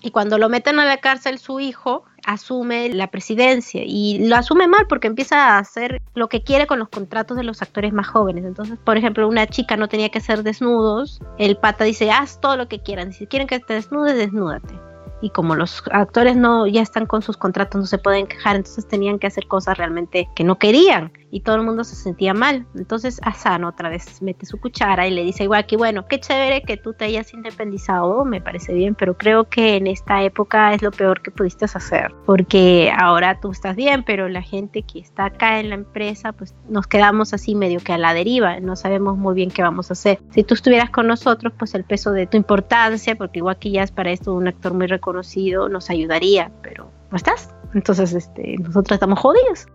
Y cuando lo meten a la cárcel, su hijo asume la presidencia y lo asume mal porque empieza a hacer lo que quiere con los contratos de los actores más jóvenes. Entonces, por ejemplo, una chica no tenía que hacer desnudos, el pata dice, haz todo lo que quieran, si quieren que te desnudes, desnúdate y como los actores no ya están con sus contratos no se pueden quejar entonces tenían que hacer cosas realmente que no querían y todo el mundo se sentía mal entonces Asano otra vez mete su cuchara y le dice igual que bueno qué chévere que tú te hayas independizado me parece bien pero creo que en esta época es lo peor que pudiste hacer porque ahora tú estás bien pero la gente que está acá en la empresa pues nos quedamos así medio que a la deriva no sabemos muy bien qué vamos a hacer si tú estuvieras con nosotros pues el peso de tu importancia porque que ya es para esto un actor muy reconocido conocido nos ayudaría, pero no estás. Entonces, este, nosotros estamos jodidos.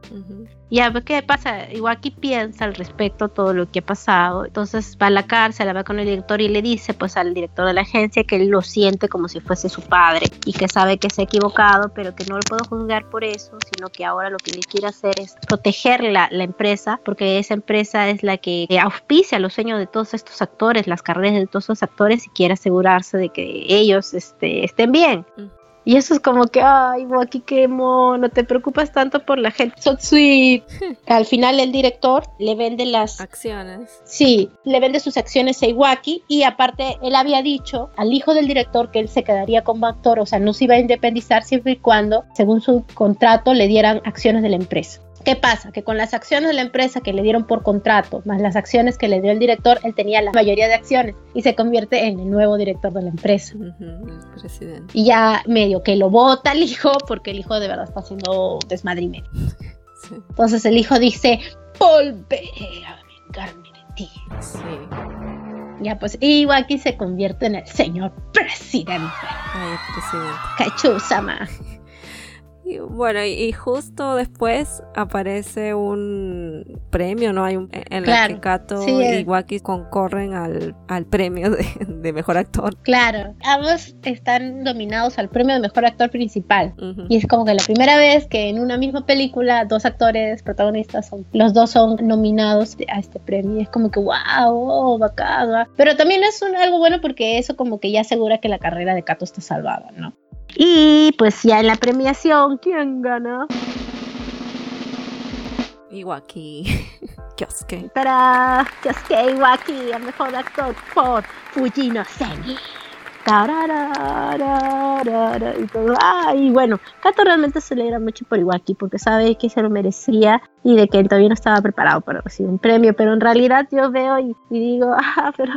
Y a ver qué pasa. Aquí piensa al respecto todo lo que ha pasado. Entonces va a la cárcel, va con el director y le dice pues al director de la agencia que él lo siente como si fuese su padre y que sabe que se ha equivocado, pero que no lo puedo juzgar por eso, sino que ahora lo que él quiere hacer es proteger la, la empresa, porque esa empresa es la que auspicia los sueños de todos estos actores, las carreras de todos estos actores y quiere asegurarse de que ellos este, estén bien. Y eso es como que, ay, Waki, qué mono, te preocupas tanto por la gente. So sweet. Al final el director le vende las acciones. Sí, le vende sus acciones a Iwaki y aparte él había dicho al hijo del director que él se quedaría como actor, o sea, no se iba a independizar siempre y cuando, según su contrato, le dieran acciones de la empresa. ¿Qué pasa? Que con las acciones de la empresa que le dieron por contrato, más las acciones que le dio el director, él tenía la mayoría de acciones y se convierte en el nuevo director de la empresa. el presidente. Y ya medio que lo vota el hijo, porque el hijo de verdad está haciendo desmadre Sí. Entonces el hijo dice, volveré a vengarme de ti. Sí. Ya pues Iwaki se convierte en el señor presidente. Ay, presidente. Kaichu-sama. Y bueno, y, justo después aparece un premio, ¿no? Hay un, en el que Kato y Waki concorren al, al premio de, mejor actor. Claro, ambos están nominados al premio de mejor actor principal. Y es como que la primera vez que en una misma película dos actores protagonistas son, los dos son nominados a este premio. Y es como que, wow, oh, bacana. Pero también es un, algo bueno porque eso como que ya asegura que la carrera de Kato está salvada, ¿no? Y pues ya en la premiación, ¿quién gana? Iwaki. Kyosuke. Para Kyosuke Iwaki, el mejor actor por Fujino Sen y todo. Ah, y bueno, Kato realmente se alegra mucho por Iwaki porque sabe que se lo merecía y de que él todavía no estaba preparado para recibir un premio, pero en realidad yo veo y, digo, ah, pero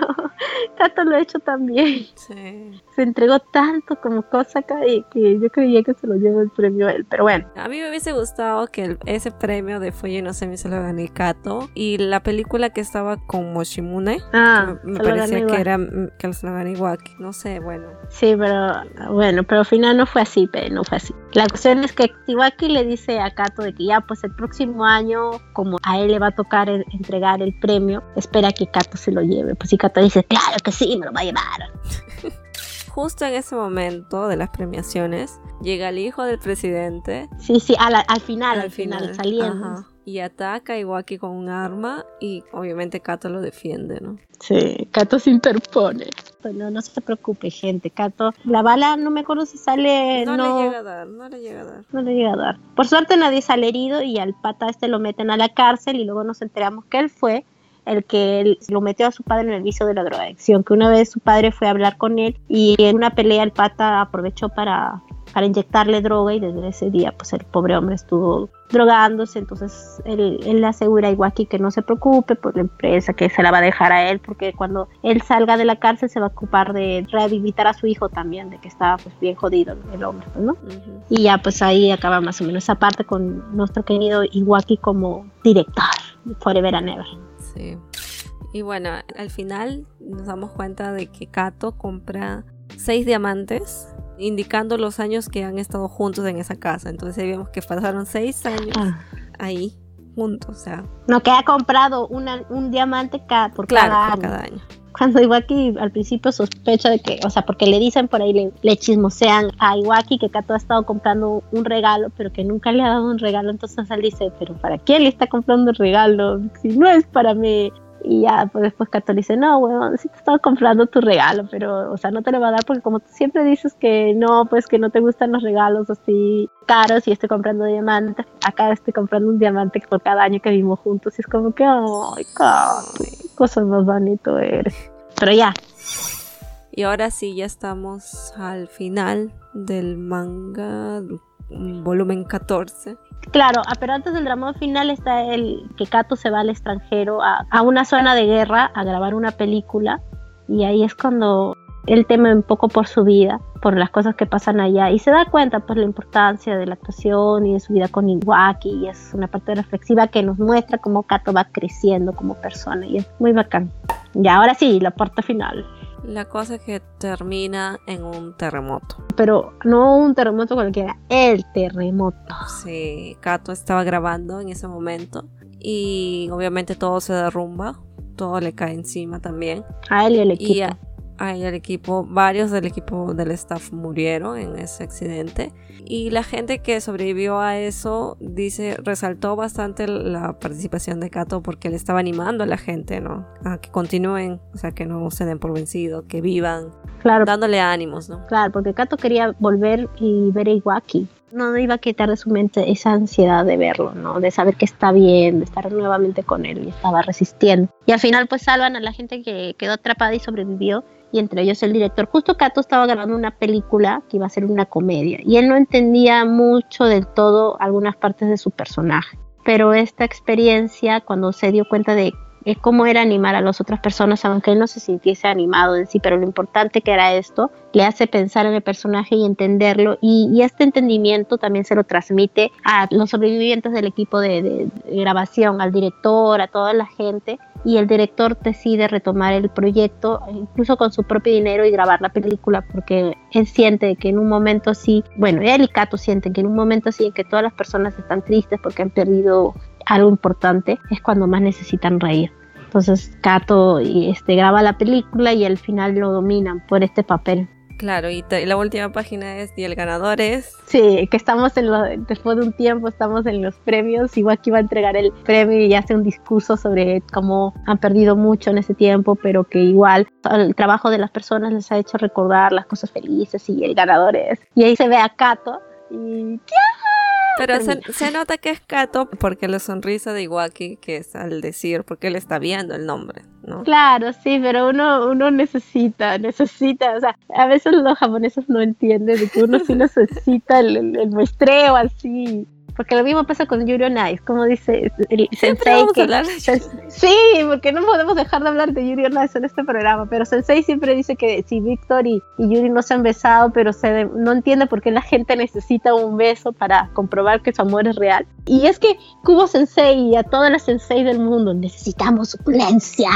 Kato lo ha hecho también. Sí. Se entregó tanto como cosa que, que yo creía que se lo llevó el premio a él, pero bueno. A mí me hubiese gustado que ese premio de Fuji no me se lo gané Kato y la película que estaba con Moshimune, ah, me parecía que era que se lo gané Iwaki, no sé bueno. Sí, pero bueno, pero al final no fue así, pero no fue así. La cuestión es que Tiwaki le dice a Kato de que ya pues el próximo año, como a él le va a tocar entregar el premio, espera que Kato se lo lleve. Pues y Kato dice, claro que sí, me lo va a llevar. Justo en ese momento de las premiaciones, llega el hijo del presidente. Sí, sí, al, final, al, final, saliendo y ataca a Iwaki con un arma y obviamente Kato lo defiende, ¿no? Sí, Kato se interpone. Bueno, no se preocupe, gente. Kato, la bala no me acuerdo si sale. No, le llega a dar, no le llega a dar. No le llega a dar. Por suerte nadie sale herido y al pata este lo meten a la cárcel y luego nos enteramos que él fue el que lo metió a su padre en el vicio de la drogadicción, que una vez su padre fue a hablar con él y en una pelea el pata aprovechó para para inyectarle droga y desde ese día pues el pobre hombre estuvo drogándose, entonces él, él le asegura a Iwaki que no se preocupe por la empresa, que se la va a dejar a él, porque cuando él salga de la cárcel se va a ocupar de rehabilitar a su hijo también, de que estaba pues bien jodido el hombre, pues, ¿no? Y ya pues ahí acaba más o menos esa parte con nuestro querido Iwaki como director Forever and Ever. Sí. Y bueno, al final nos damos cuenta de que Kato compra seis diamantes indicando los años que han estado juntos en esa casa. Entonces vemos que pasaron seis años ah. ahí juntos, o sea. No, que ha comprado un diamante cada, por, cada, año. cada año. Cuando Iwaki al principio sospecha de que, o sea, porque le dicen por ahí, le, le chismosean a Iwaki que Kato ha estado comprando un regalo, pero que nunca le ha dado un regalo. Entonces él dice, pero ¿para quién le está comprando un regalo? Si no es para mí. Y ya, pues después Cato dice, no, weón, sí te estaba comprando tu regalo, pero, o sea, no te lo va a dar porque como tú siempre dices que no, pues que no te gustan los regalos así caros y estoy comprando diamantes, acá estoy comprando un diamante por cada año que vivimos juntos y es como que, ay, qué cosa más bonito eres. Pero ya. Y ahora sí, ya estamos al final del manga, volumen 14. Claro, ah, pero antes del drama final está el que Kato se va al extranjero a, una zona de guerra a grabar una película y ahí es cuando él teme un poco por su vida, por las cosas que pasan allá y se da cuenta pues la importancia de la actuación y de su vida con Iwaki y es una parte reflexiva que nos muestra cómo Kato va creciendo como persona y es muy bacán. Y ahora sí, la parte final. La cosa es que termina en un terremoto. Pero no un terremoto cualquiera, el terremoto. Sí, Kato estaba grabando en ese momento y obviamente todo se derrumba, todo le cae encima también. A él y al equipo. Ahí el equipo, varios del equipo del staff murieron en ese accidente. Y la gente que sobrevivió a eso dice, resaltó bastante la participación de Kato porque le estaba animando a la gente, ¿no? A que continúen, o sea, que no se den por vencido, que vivan, Claro, dándole ánimos, ¿no? claro, porque Kato quería volver y ver a Iwaki. No iba a quitar de su mente esa ansiedad de verlo, ¿no? De saber que está bien, de estar nuevamente con él y estaba resistiendo. Y al final pues salvan a la gente que quedó atrapada y sobrevivió y entre ellos el director. Justo Kato estaba grabando una película que iba a ser una comedia y él no entendía mucho del todo algunas partes de su personaje. Pero esta experiencia, cuando se dio cuenta de eh, cómo era animar a las otras personas, aunque él no se sintiese animado en sí, pero lo importante que era esto, le hace pensar en el personaje y entenderlo. Y, y este entendimiento también se lo transmite a los sobrevivientes del equipo de, grabación, al director, a toda la gente. Y el director decide retomar el proyecto, incluso con su propio dinero, y grabar la película, porque él siente que en un momento así, bueno, él y Kato sienten que en un momento así en que todas las personas están tristes porque han perdido algo importante, es cuando más necesitan reír. Entonces Kato y, este, graba la película y al final lo dominan por este papel. Claro, y, la última página es, y el ganador es... Sí, que estamos en lo, después de un tiempo estamos en los premios, igual que iba a entregar el premio y hace un discurso sobre cómo han perdido mucho en ese tiempo, pero que igual el trabajo de las personas les ha hecho recordar las cosas felices y el ganador es. Y ahí se ve a Kato y Pero se, se nota que es Kato porque la sonrisa de Iwaki, que es al decir, porque él está viendo el nombre, ¿no? Claro, sí, pero uno, uno necesita, necesita, o sea, a veces los japoneses no entienden de que uno sí necesita el, el- el muestreo así, porque lo mismo pasa con Yuri on Ice, como dice el sensei vamos a que... hablar de Sí, porque no podemos dejar de hablar de Yuri on Ice en este programa, pero Sensei siempre dice que si Víctor y, y Yuri no se han besado, pero se no entiende por qué la gente necesita un beso para comprobar que su amor es real. Y es que Kubo Sensei y a todas las Sensei del mundo necesitamos opulencia.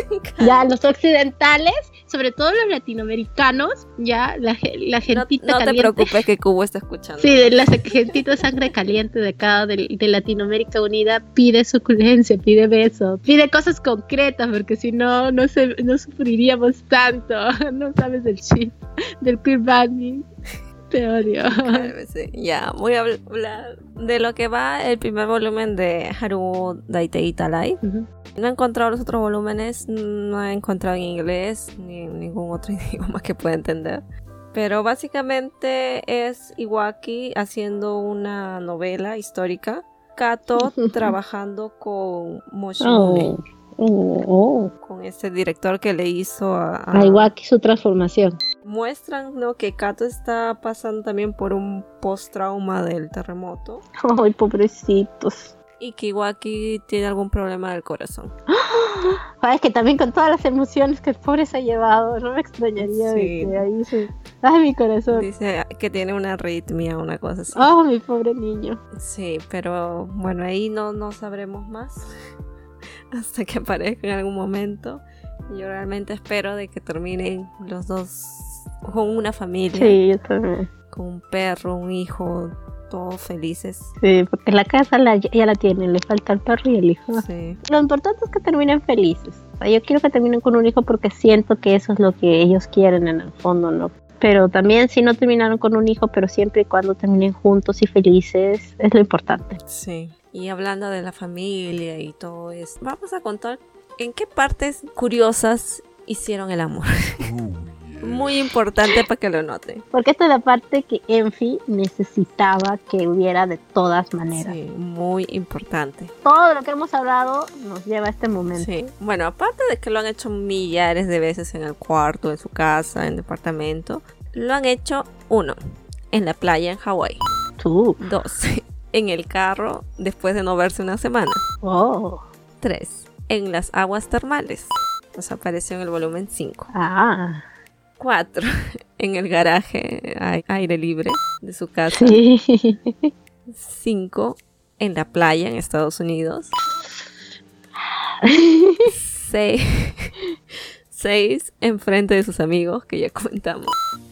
ya, los occidentales, sobre todo los latinoamericanos, ya, la, la No, gentita no te caliente. preocupes que Kubo está escuchando. Sí, la gentita sangre caliente de acá, de, de Latinoamérica Unida, pide suculencia, pide beso, pide cosas concretas, porque si no, no, se, no sufriríamos tanto. No sabes del chip, del queer banding. Te odio. Ya, voy a hablar de lo que va el primer volumen de Haru Daitei Talai. Ujú. No he encontrado los otros volúmenes, no he encontrado en inglés ni en ningún otro idioma que pueda entender. Pero básicamente es Iwaki haciendo una novela histórica. Kato trabajando con Moshimune, Oh, oh, oh. con este director que le hizo a, a- A Iwaki su transformación. Muestran ¿no? que Kato está pasando también por un post-trauma del terremoto Ay, pobrecitos. Y que Iwaki tiene algún problema del corazón. Ay, es que también con todas las emociones que el pobre se ha llevado, no me extrañaría de Sí. que ahí se... Ay, mi corazón. Dice que tiene una arritmia, una cosa así. Oh, mi pobre niño. Sí, pero bueno, ahí no, no sabremos más hasta que aparezca en algún momento. Yo realmente espero de que terminen los dos con una familia, Sí, yo también. con un perro, un hijo, todos felices. Sí, porque la casa la, ya la tienen, le falta el perro y el hijo. Sí, Lo importante es que terminen felices. O sea, yo quiero que terminen con un hijo porque siento que eso es lo que ellos quieren en el fondo, ¿no? Pero también si no terminaron con un hijo, pero siempre y cuando terminen juntos y felices, es lo importante. sí. Y hablando de la familia y todo eso, vamos a contar en qué partes curiosas hicieron el amor. Muy importante para que lo noten. Porque esta es la parte que Enfi necesitaba que hubiera de todas maneras. Sí, muy importante. Todo lo que hemos hablado nos lleva a este momento. Sí, bueno, aparte de que lo han hecho millares de veces en el cuarto, en su casa, en el departamento, lo han hecho uno, en la playa en Hawái, Tú. dos, en el carro después de no verse una semana, Oh. tres, en las aguas termales, nos apareció en el volumen 5, Ah. Cuatro, en el garaje a- aire libre de su casa, Sí. cinco, en la playa en Estados Unidos, seis, seis, enfrente de sus amigos, que ya comentamos.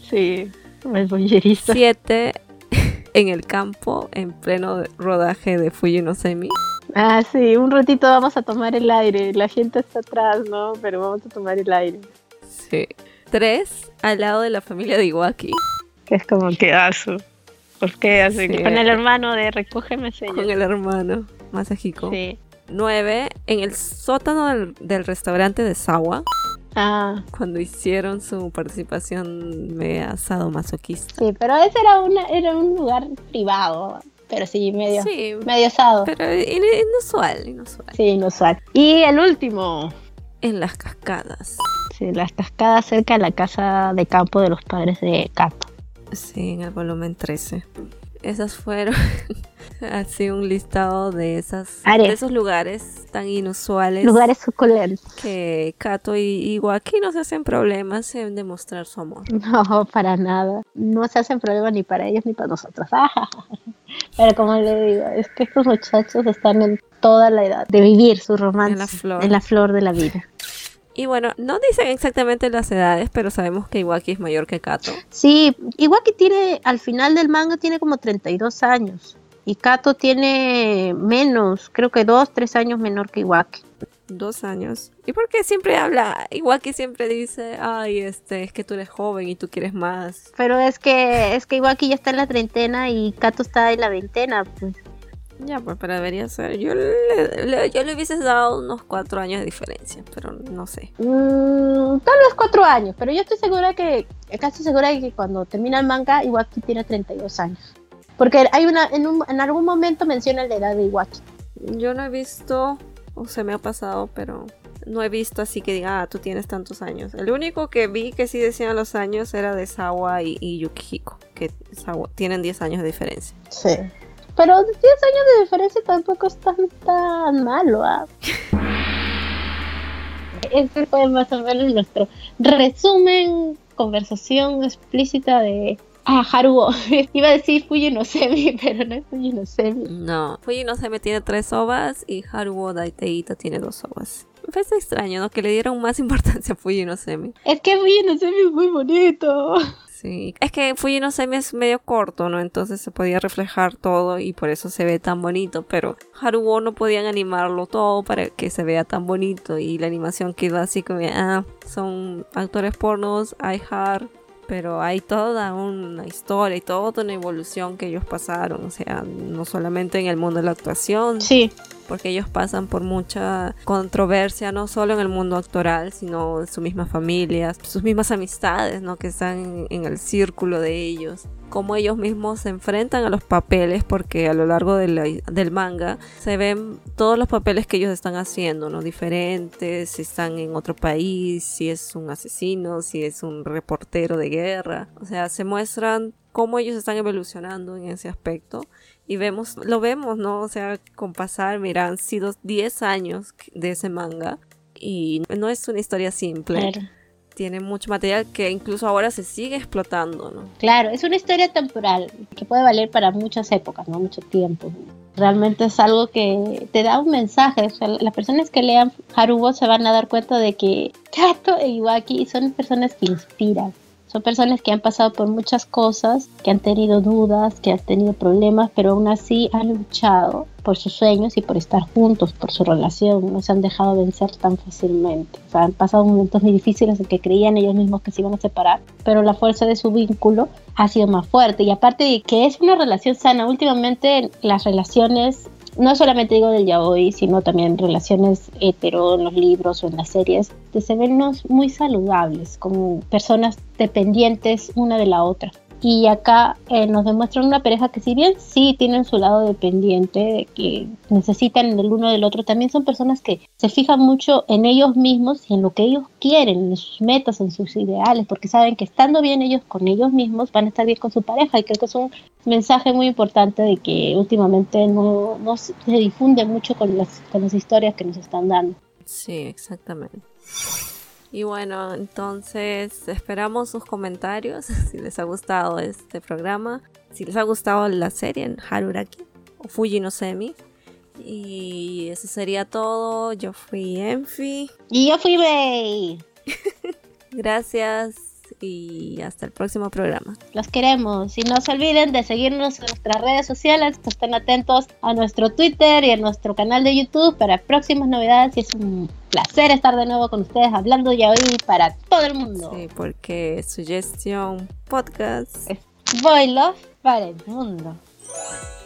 Sí. Es bollerista. Siete en el campo, en pleno rodaje de Fuji no Semi. Ah, sí, un ratito vamos a tomar el aire. La gente está atrás, ¿no? Pero vamos a tomar el aire. Sí. Tres al lado de la familia de Iwaki. Que es como que aso. ¿Por qué así? Sí. Con el hermano de recógeme Con sello. el hermano Masahiko. Sí. 9 en el sótano del, del restaurante de Sawa. Ah, Cuando hicieron su participación media sadomasoquista. sí, pero ese era, una, era un lugar privado. Pero sí, medio, Sí, medio osado. pero in- inusual, inusual. Sí, inusual. Y el último. En las cascadas. Sí, las cascadas cerca de la casa de campo de los padres de Kato. Sí, en el volumen 13. Esas fueron así un listado de esas de esos lugares tan inusuales Lugares suculentos. que Kato y Iwaki no se hacen problemas en demostrar su amor. No, para nada. No se hacen problema ni para ellos ni para nosotros. Pero como le digo, es que estos muchachos están en toda la edad de vivir su romance En la flor. en la flor de la vida. Y bueno, no dicen exactamente las edades, pero sabemos que Iwaki es mayor que Kato. Sí, Iwaki tiene, al final del manga tiene como 32 años. Y Kato tiene menos, creo que 2, 3 años menor que Iwaki. Dos años. ¿Y por qué siempre habla? Iwaki siempre dice, ay, este, es que tú eres joven y tú quieres más. Pero es que, es que Iwaki ya está en la treintena y Kato está en la veintena, pues. Ya, pues, pero debería ser. Yo le, le- yo le hubiese dado unos cuatro años de diferencia, pero no sé. Mm, tal vez 4 años, pero yo estoy segura que, casi segura de que cuando termina el manga, Iwaki tiene 32 años. Porque hay una, en, un- en algún momento menciona la edad de Iwaki. Yo no he visto, o se me ha pasado, pero no he visto así que diga, ah, tú tienes tantos años. El único que vi que sí decían los años era de Sawa y, y Yukihiko, que Sawa- tienen 10 años de diferencia. Sí. Pero 10 años de diferencia tampoco es tan, tan malo. Ese fue más o menos nuestro resumen, conversación explícita de... Ah, Haruo. Iba a decir Fuji no Semi, pero no es Fuji no Semi. No, Fuji no se me tiene tres ovas y Haruo Daiteita tiene dos ovas. Me parece extraño, ¿no? Que le dieron más importancia a Fuji no Semi. Es que Fuji no Semi es muy bonito. Es que Fuji no Semi es medio corto, ¿no? Entonces se podía reflejar todo y por eso se ve tan bonito, pero Haruo no podían animarlo todo para que se vea tan bonito y la animación quedó así como, ah, son actores pornos, hay hard, pero hay toda una historia y toda una evolución que ellos pasaron, o sea, no solamente en el mundo de la actuación, Sí, porque ellos pasan por mucha controversia, no solo en el mundo actoral, sino en su misma familia, sus mismas amistades, ¿no? Que están en el círculo de ellos. Cómo ellos mismos se enfrentan a los papeles, porque a lo largo de la- del manga se ven todos los papeles que ellos están haciendo, ¿no? Diferentes, si están en otro país, si es un asesino, si es un reportero de guerra. O sea, se muestran cómo ellos están evolucionando en ese aspecto y vemos, lo vemos, ¿no? O sea, con pasar, mira, han sido 10 años de ese manga y no es una historia simple. claro. Tiene mucho material que incluso ahora se sigue explotando, ¿no? Claro, es una historia temporal que puede valer para muchas épocas, no mucho tiempo. Realmente es algo que te da un mensaje. O sea, las personas que lean Haruo se van a dar cuenta de que Kato e Iwaki son personas que inspiran. Son personas que han pasado por muchas cosas, que han tenido dudas, que han tenido problemas, pero aún así han luchado por sus sueños y por estar juntos, por su relación. No se han dejado vencer tan fácilmente. O sea, han pasado momentos muy difíciles en que creían ellos mismos que se iban a separar, pero la fuerza de su vínculo ha sido más fuerte. Y aparte de que es una relación sana, últimamente las relaciones no solamente digo del yaoi, sino también relaciones hetero en los libros o en las series, que se ven muy saludables, como personas dependientes una de la otra. Y acá eh, nos demuestran una pareja que si bien sí tienen su lado dependiente, de que necesitan del uno del otro, también son personas que se fijan mucho en ellos mismos y en lo que ellos quieren, en sus metas, en sus ideales, porque saben que estando bien ellos con ellos mismos van a estar bien con su pareja. Y creo que es un mensaje muy importante de que últimamente no, no se difunde mucho con las, con las historias que nos están dando. Sí, exactamente. Y bueno, entonces esperamos sus comentarios si les ha gustado este programa, si les ha gustado la serie en Haruraki o Fuji no Semi. Y eso sería todo. Yo fui Enfi. Y yo fui Bey. Gracias y hasta el próximo programa. Los queremos y no se olviden de seguirnos en nuestras redes sociales, estén atentos a nuestro Twitter y a nuestro canal de YouTube para próximas novedades y es un placer estar de nuevo con ustedes hablando ya hoy para todo el mundo. Sí, porque Suggestion Podcast es Boy Love para el mundo.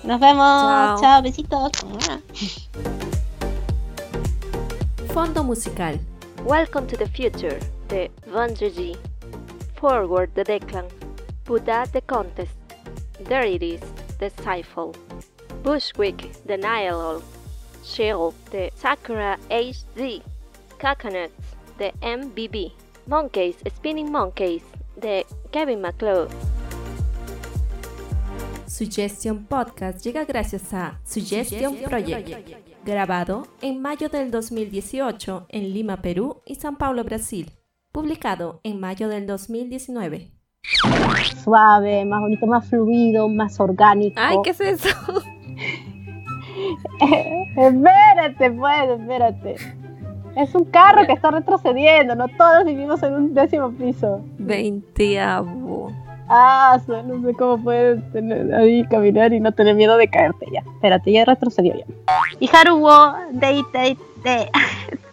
Nos vemos. Chao, besitos. Fondo musical. Welcome to the future de Vandraji. Forward the Declan. Buddha the Contest. There it is, the Cypher. Bushwick the Nile. Shield the Sakura HD. Coconuts the MBB. Monkeys Spinning Monkeys de Kevin McLeod. Suggestion Podcast llega gracias a Suggestion Project, grabado en mayo del 2018 en Lima, Perú y San Paulo, Brasil, publicado en mayo del 2019. Suave, más bonito, más fluido, más orgánico. Ay, ¿qué es eso? espérate, pues, espérate. Es un carro que está retrocediendo, no todos vivimos en un décimo piso. Veintiavo. Ah, no sé cómo puedes tener, ahí caminar y no tener miedo de caerte ya. Espérate, ya retrocedió ya. Y Haruwo, de, de, de.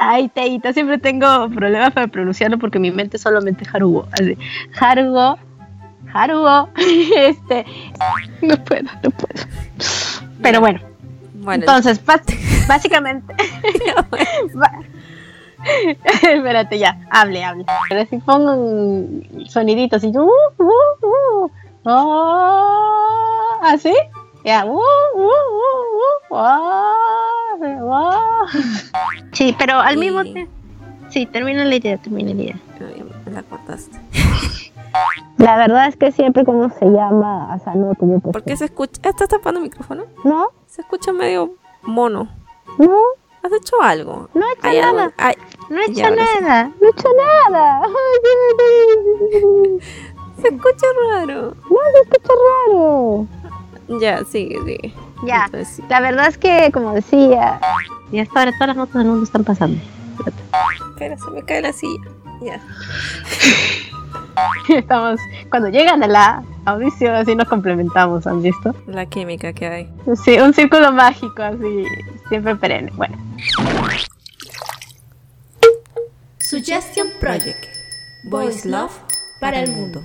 Ay, Teita, siempre tengo problemas para pronunciarlo porque mi mente solamente Haruwo. Así. Haruwo, Haruwo, este. No puedo, no puedo. Pero bueno. Bueno, entonces, básicamente. Espérate ya, hable, hable. Pero si pongo un sonidito así, uh, uh, uh, oh, así, uh, uh, uh, Sí, pero al mismo tiempo. Sí, termina la idea, termina la idea. La cortaste. La verdad es que siempre como se llama Asano tuve ¿Por qué se escucha? ¿Estás tapando el micrófono? No. Se escucha medio mono. No. ¿Has hecho algo? No he hecho nada. no he hecho nada. No he hecho nada. se escucha raro. No, se escucha raro. Ya, sigue, sigue. Ya. La verdad es que, como decía, y hasta ahora todas las notas del mundo están pasando. Espera, se me cae la silla. Ya. Estamos, cuando llegan a la audición, así nos complementamos, ¿han visto? La química que hay. Sí, un círculo mágico, así, siempre perenne. Bueno. Suggestion Project. Voice Love para el mundo.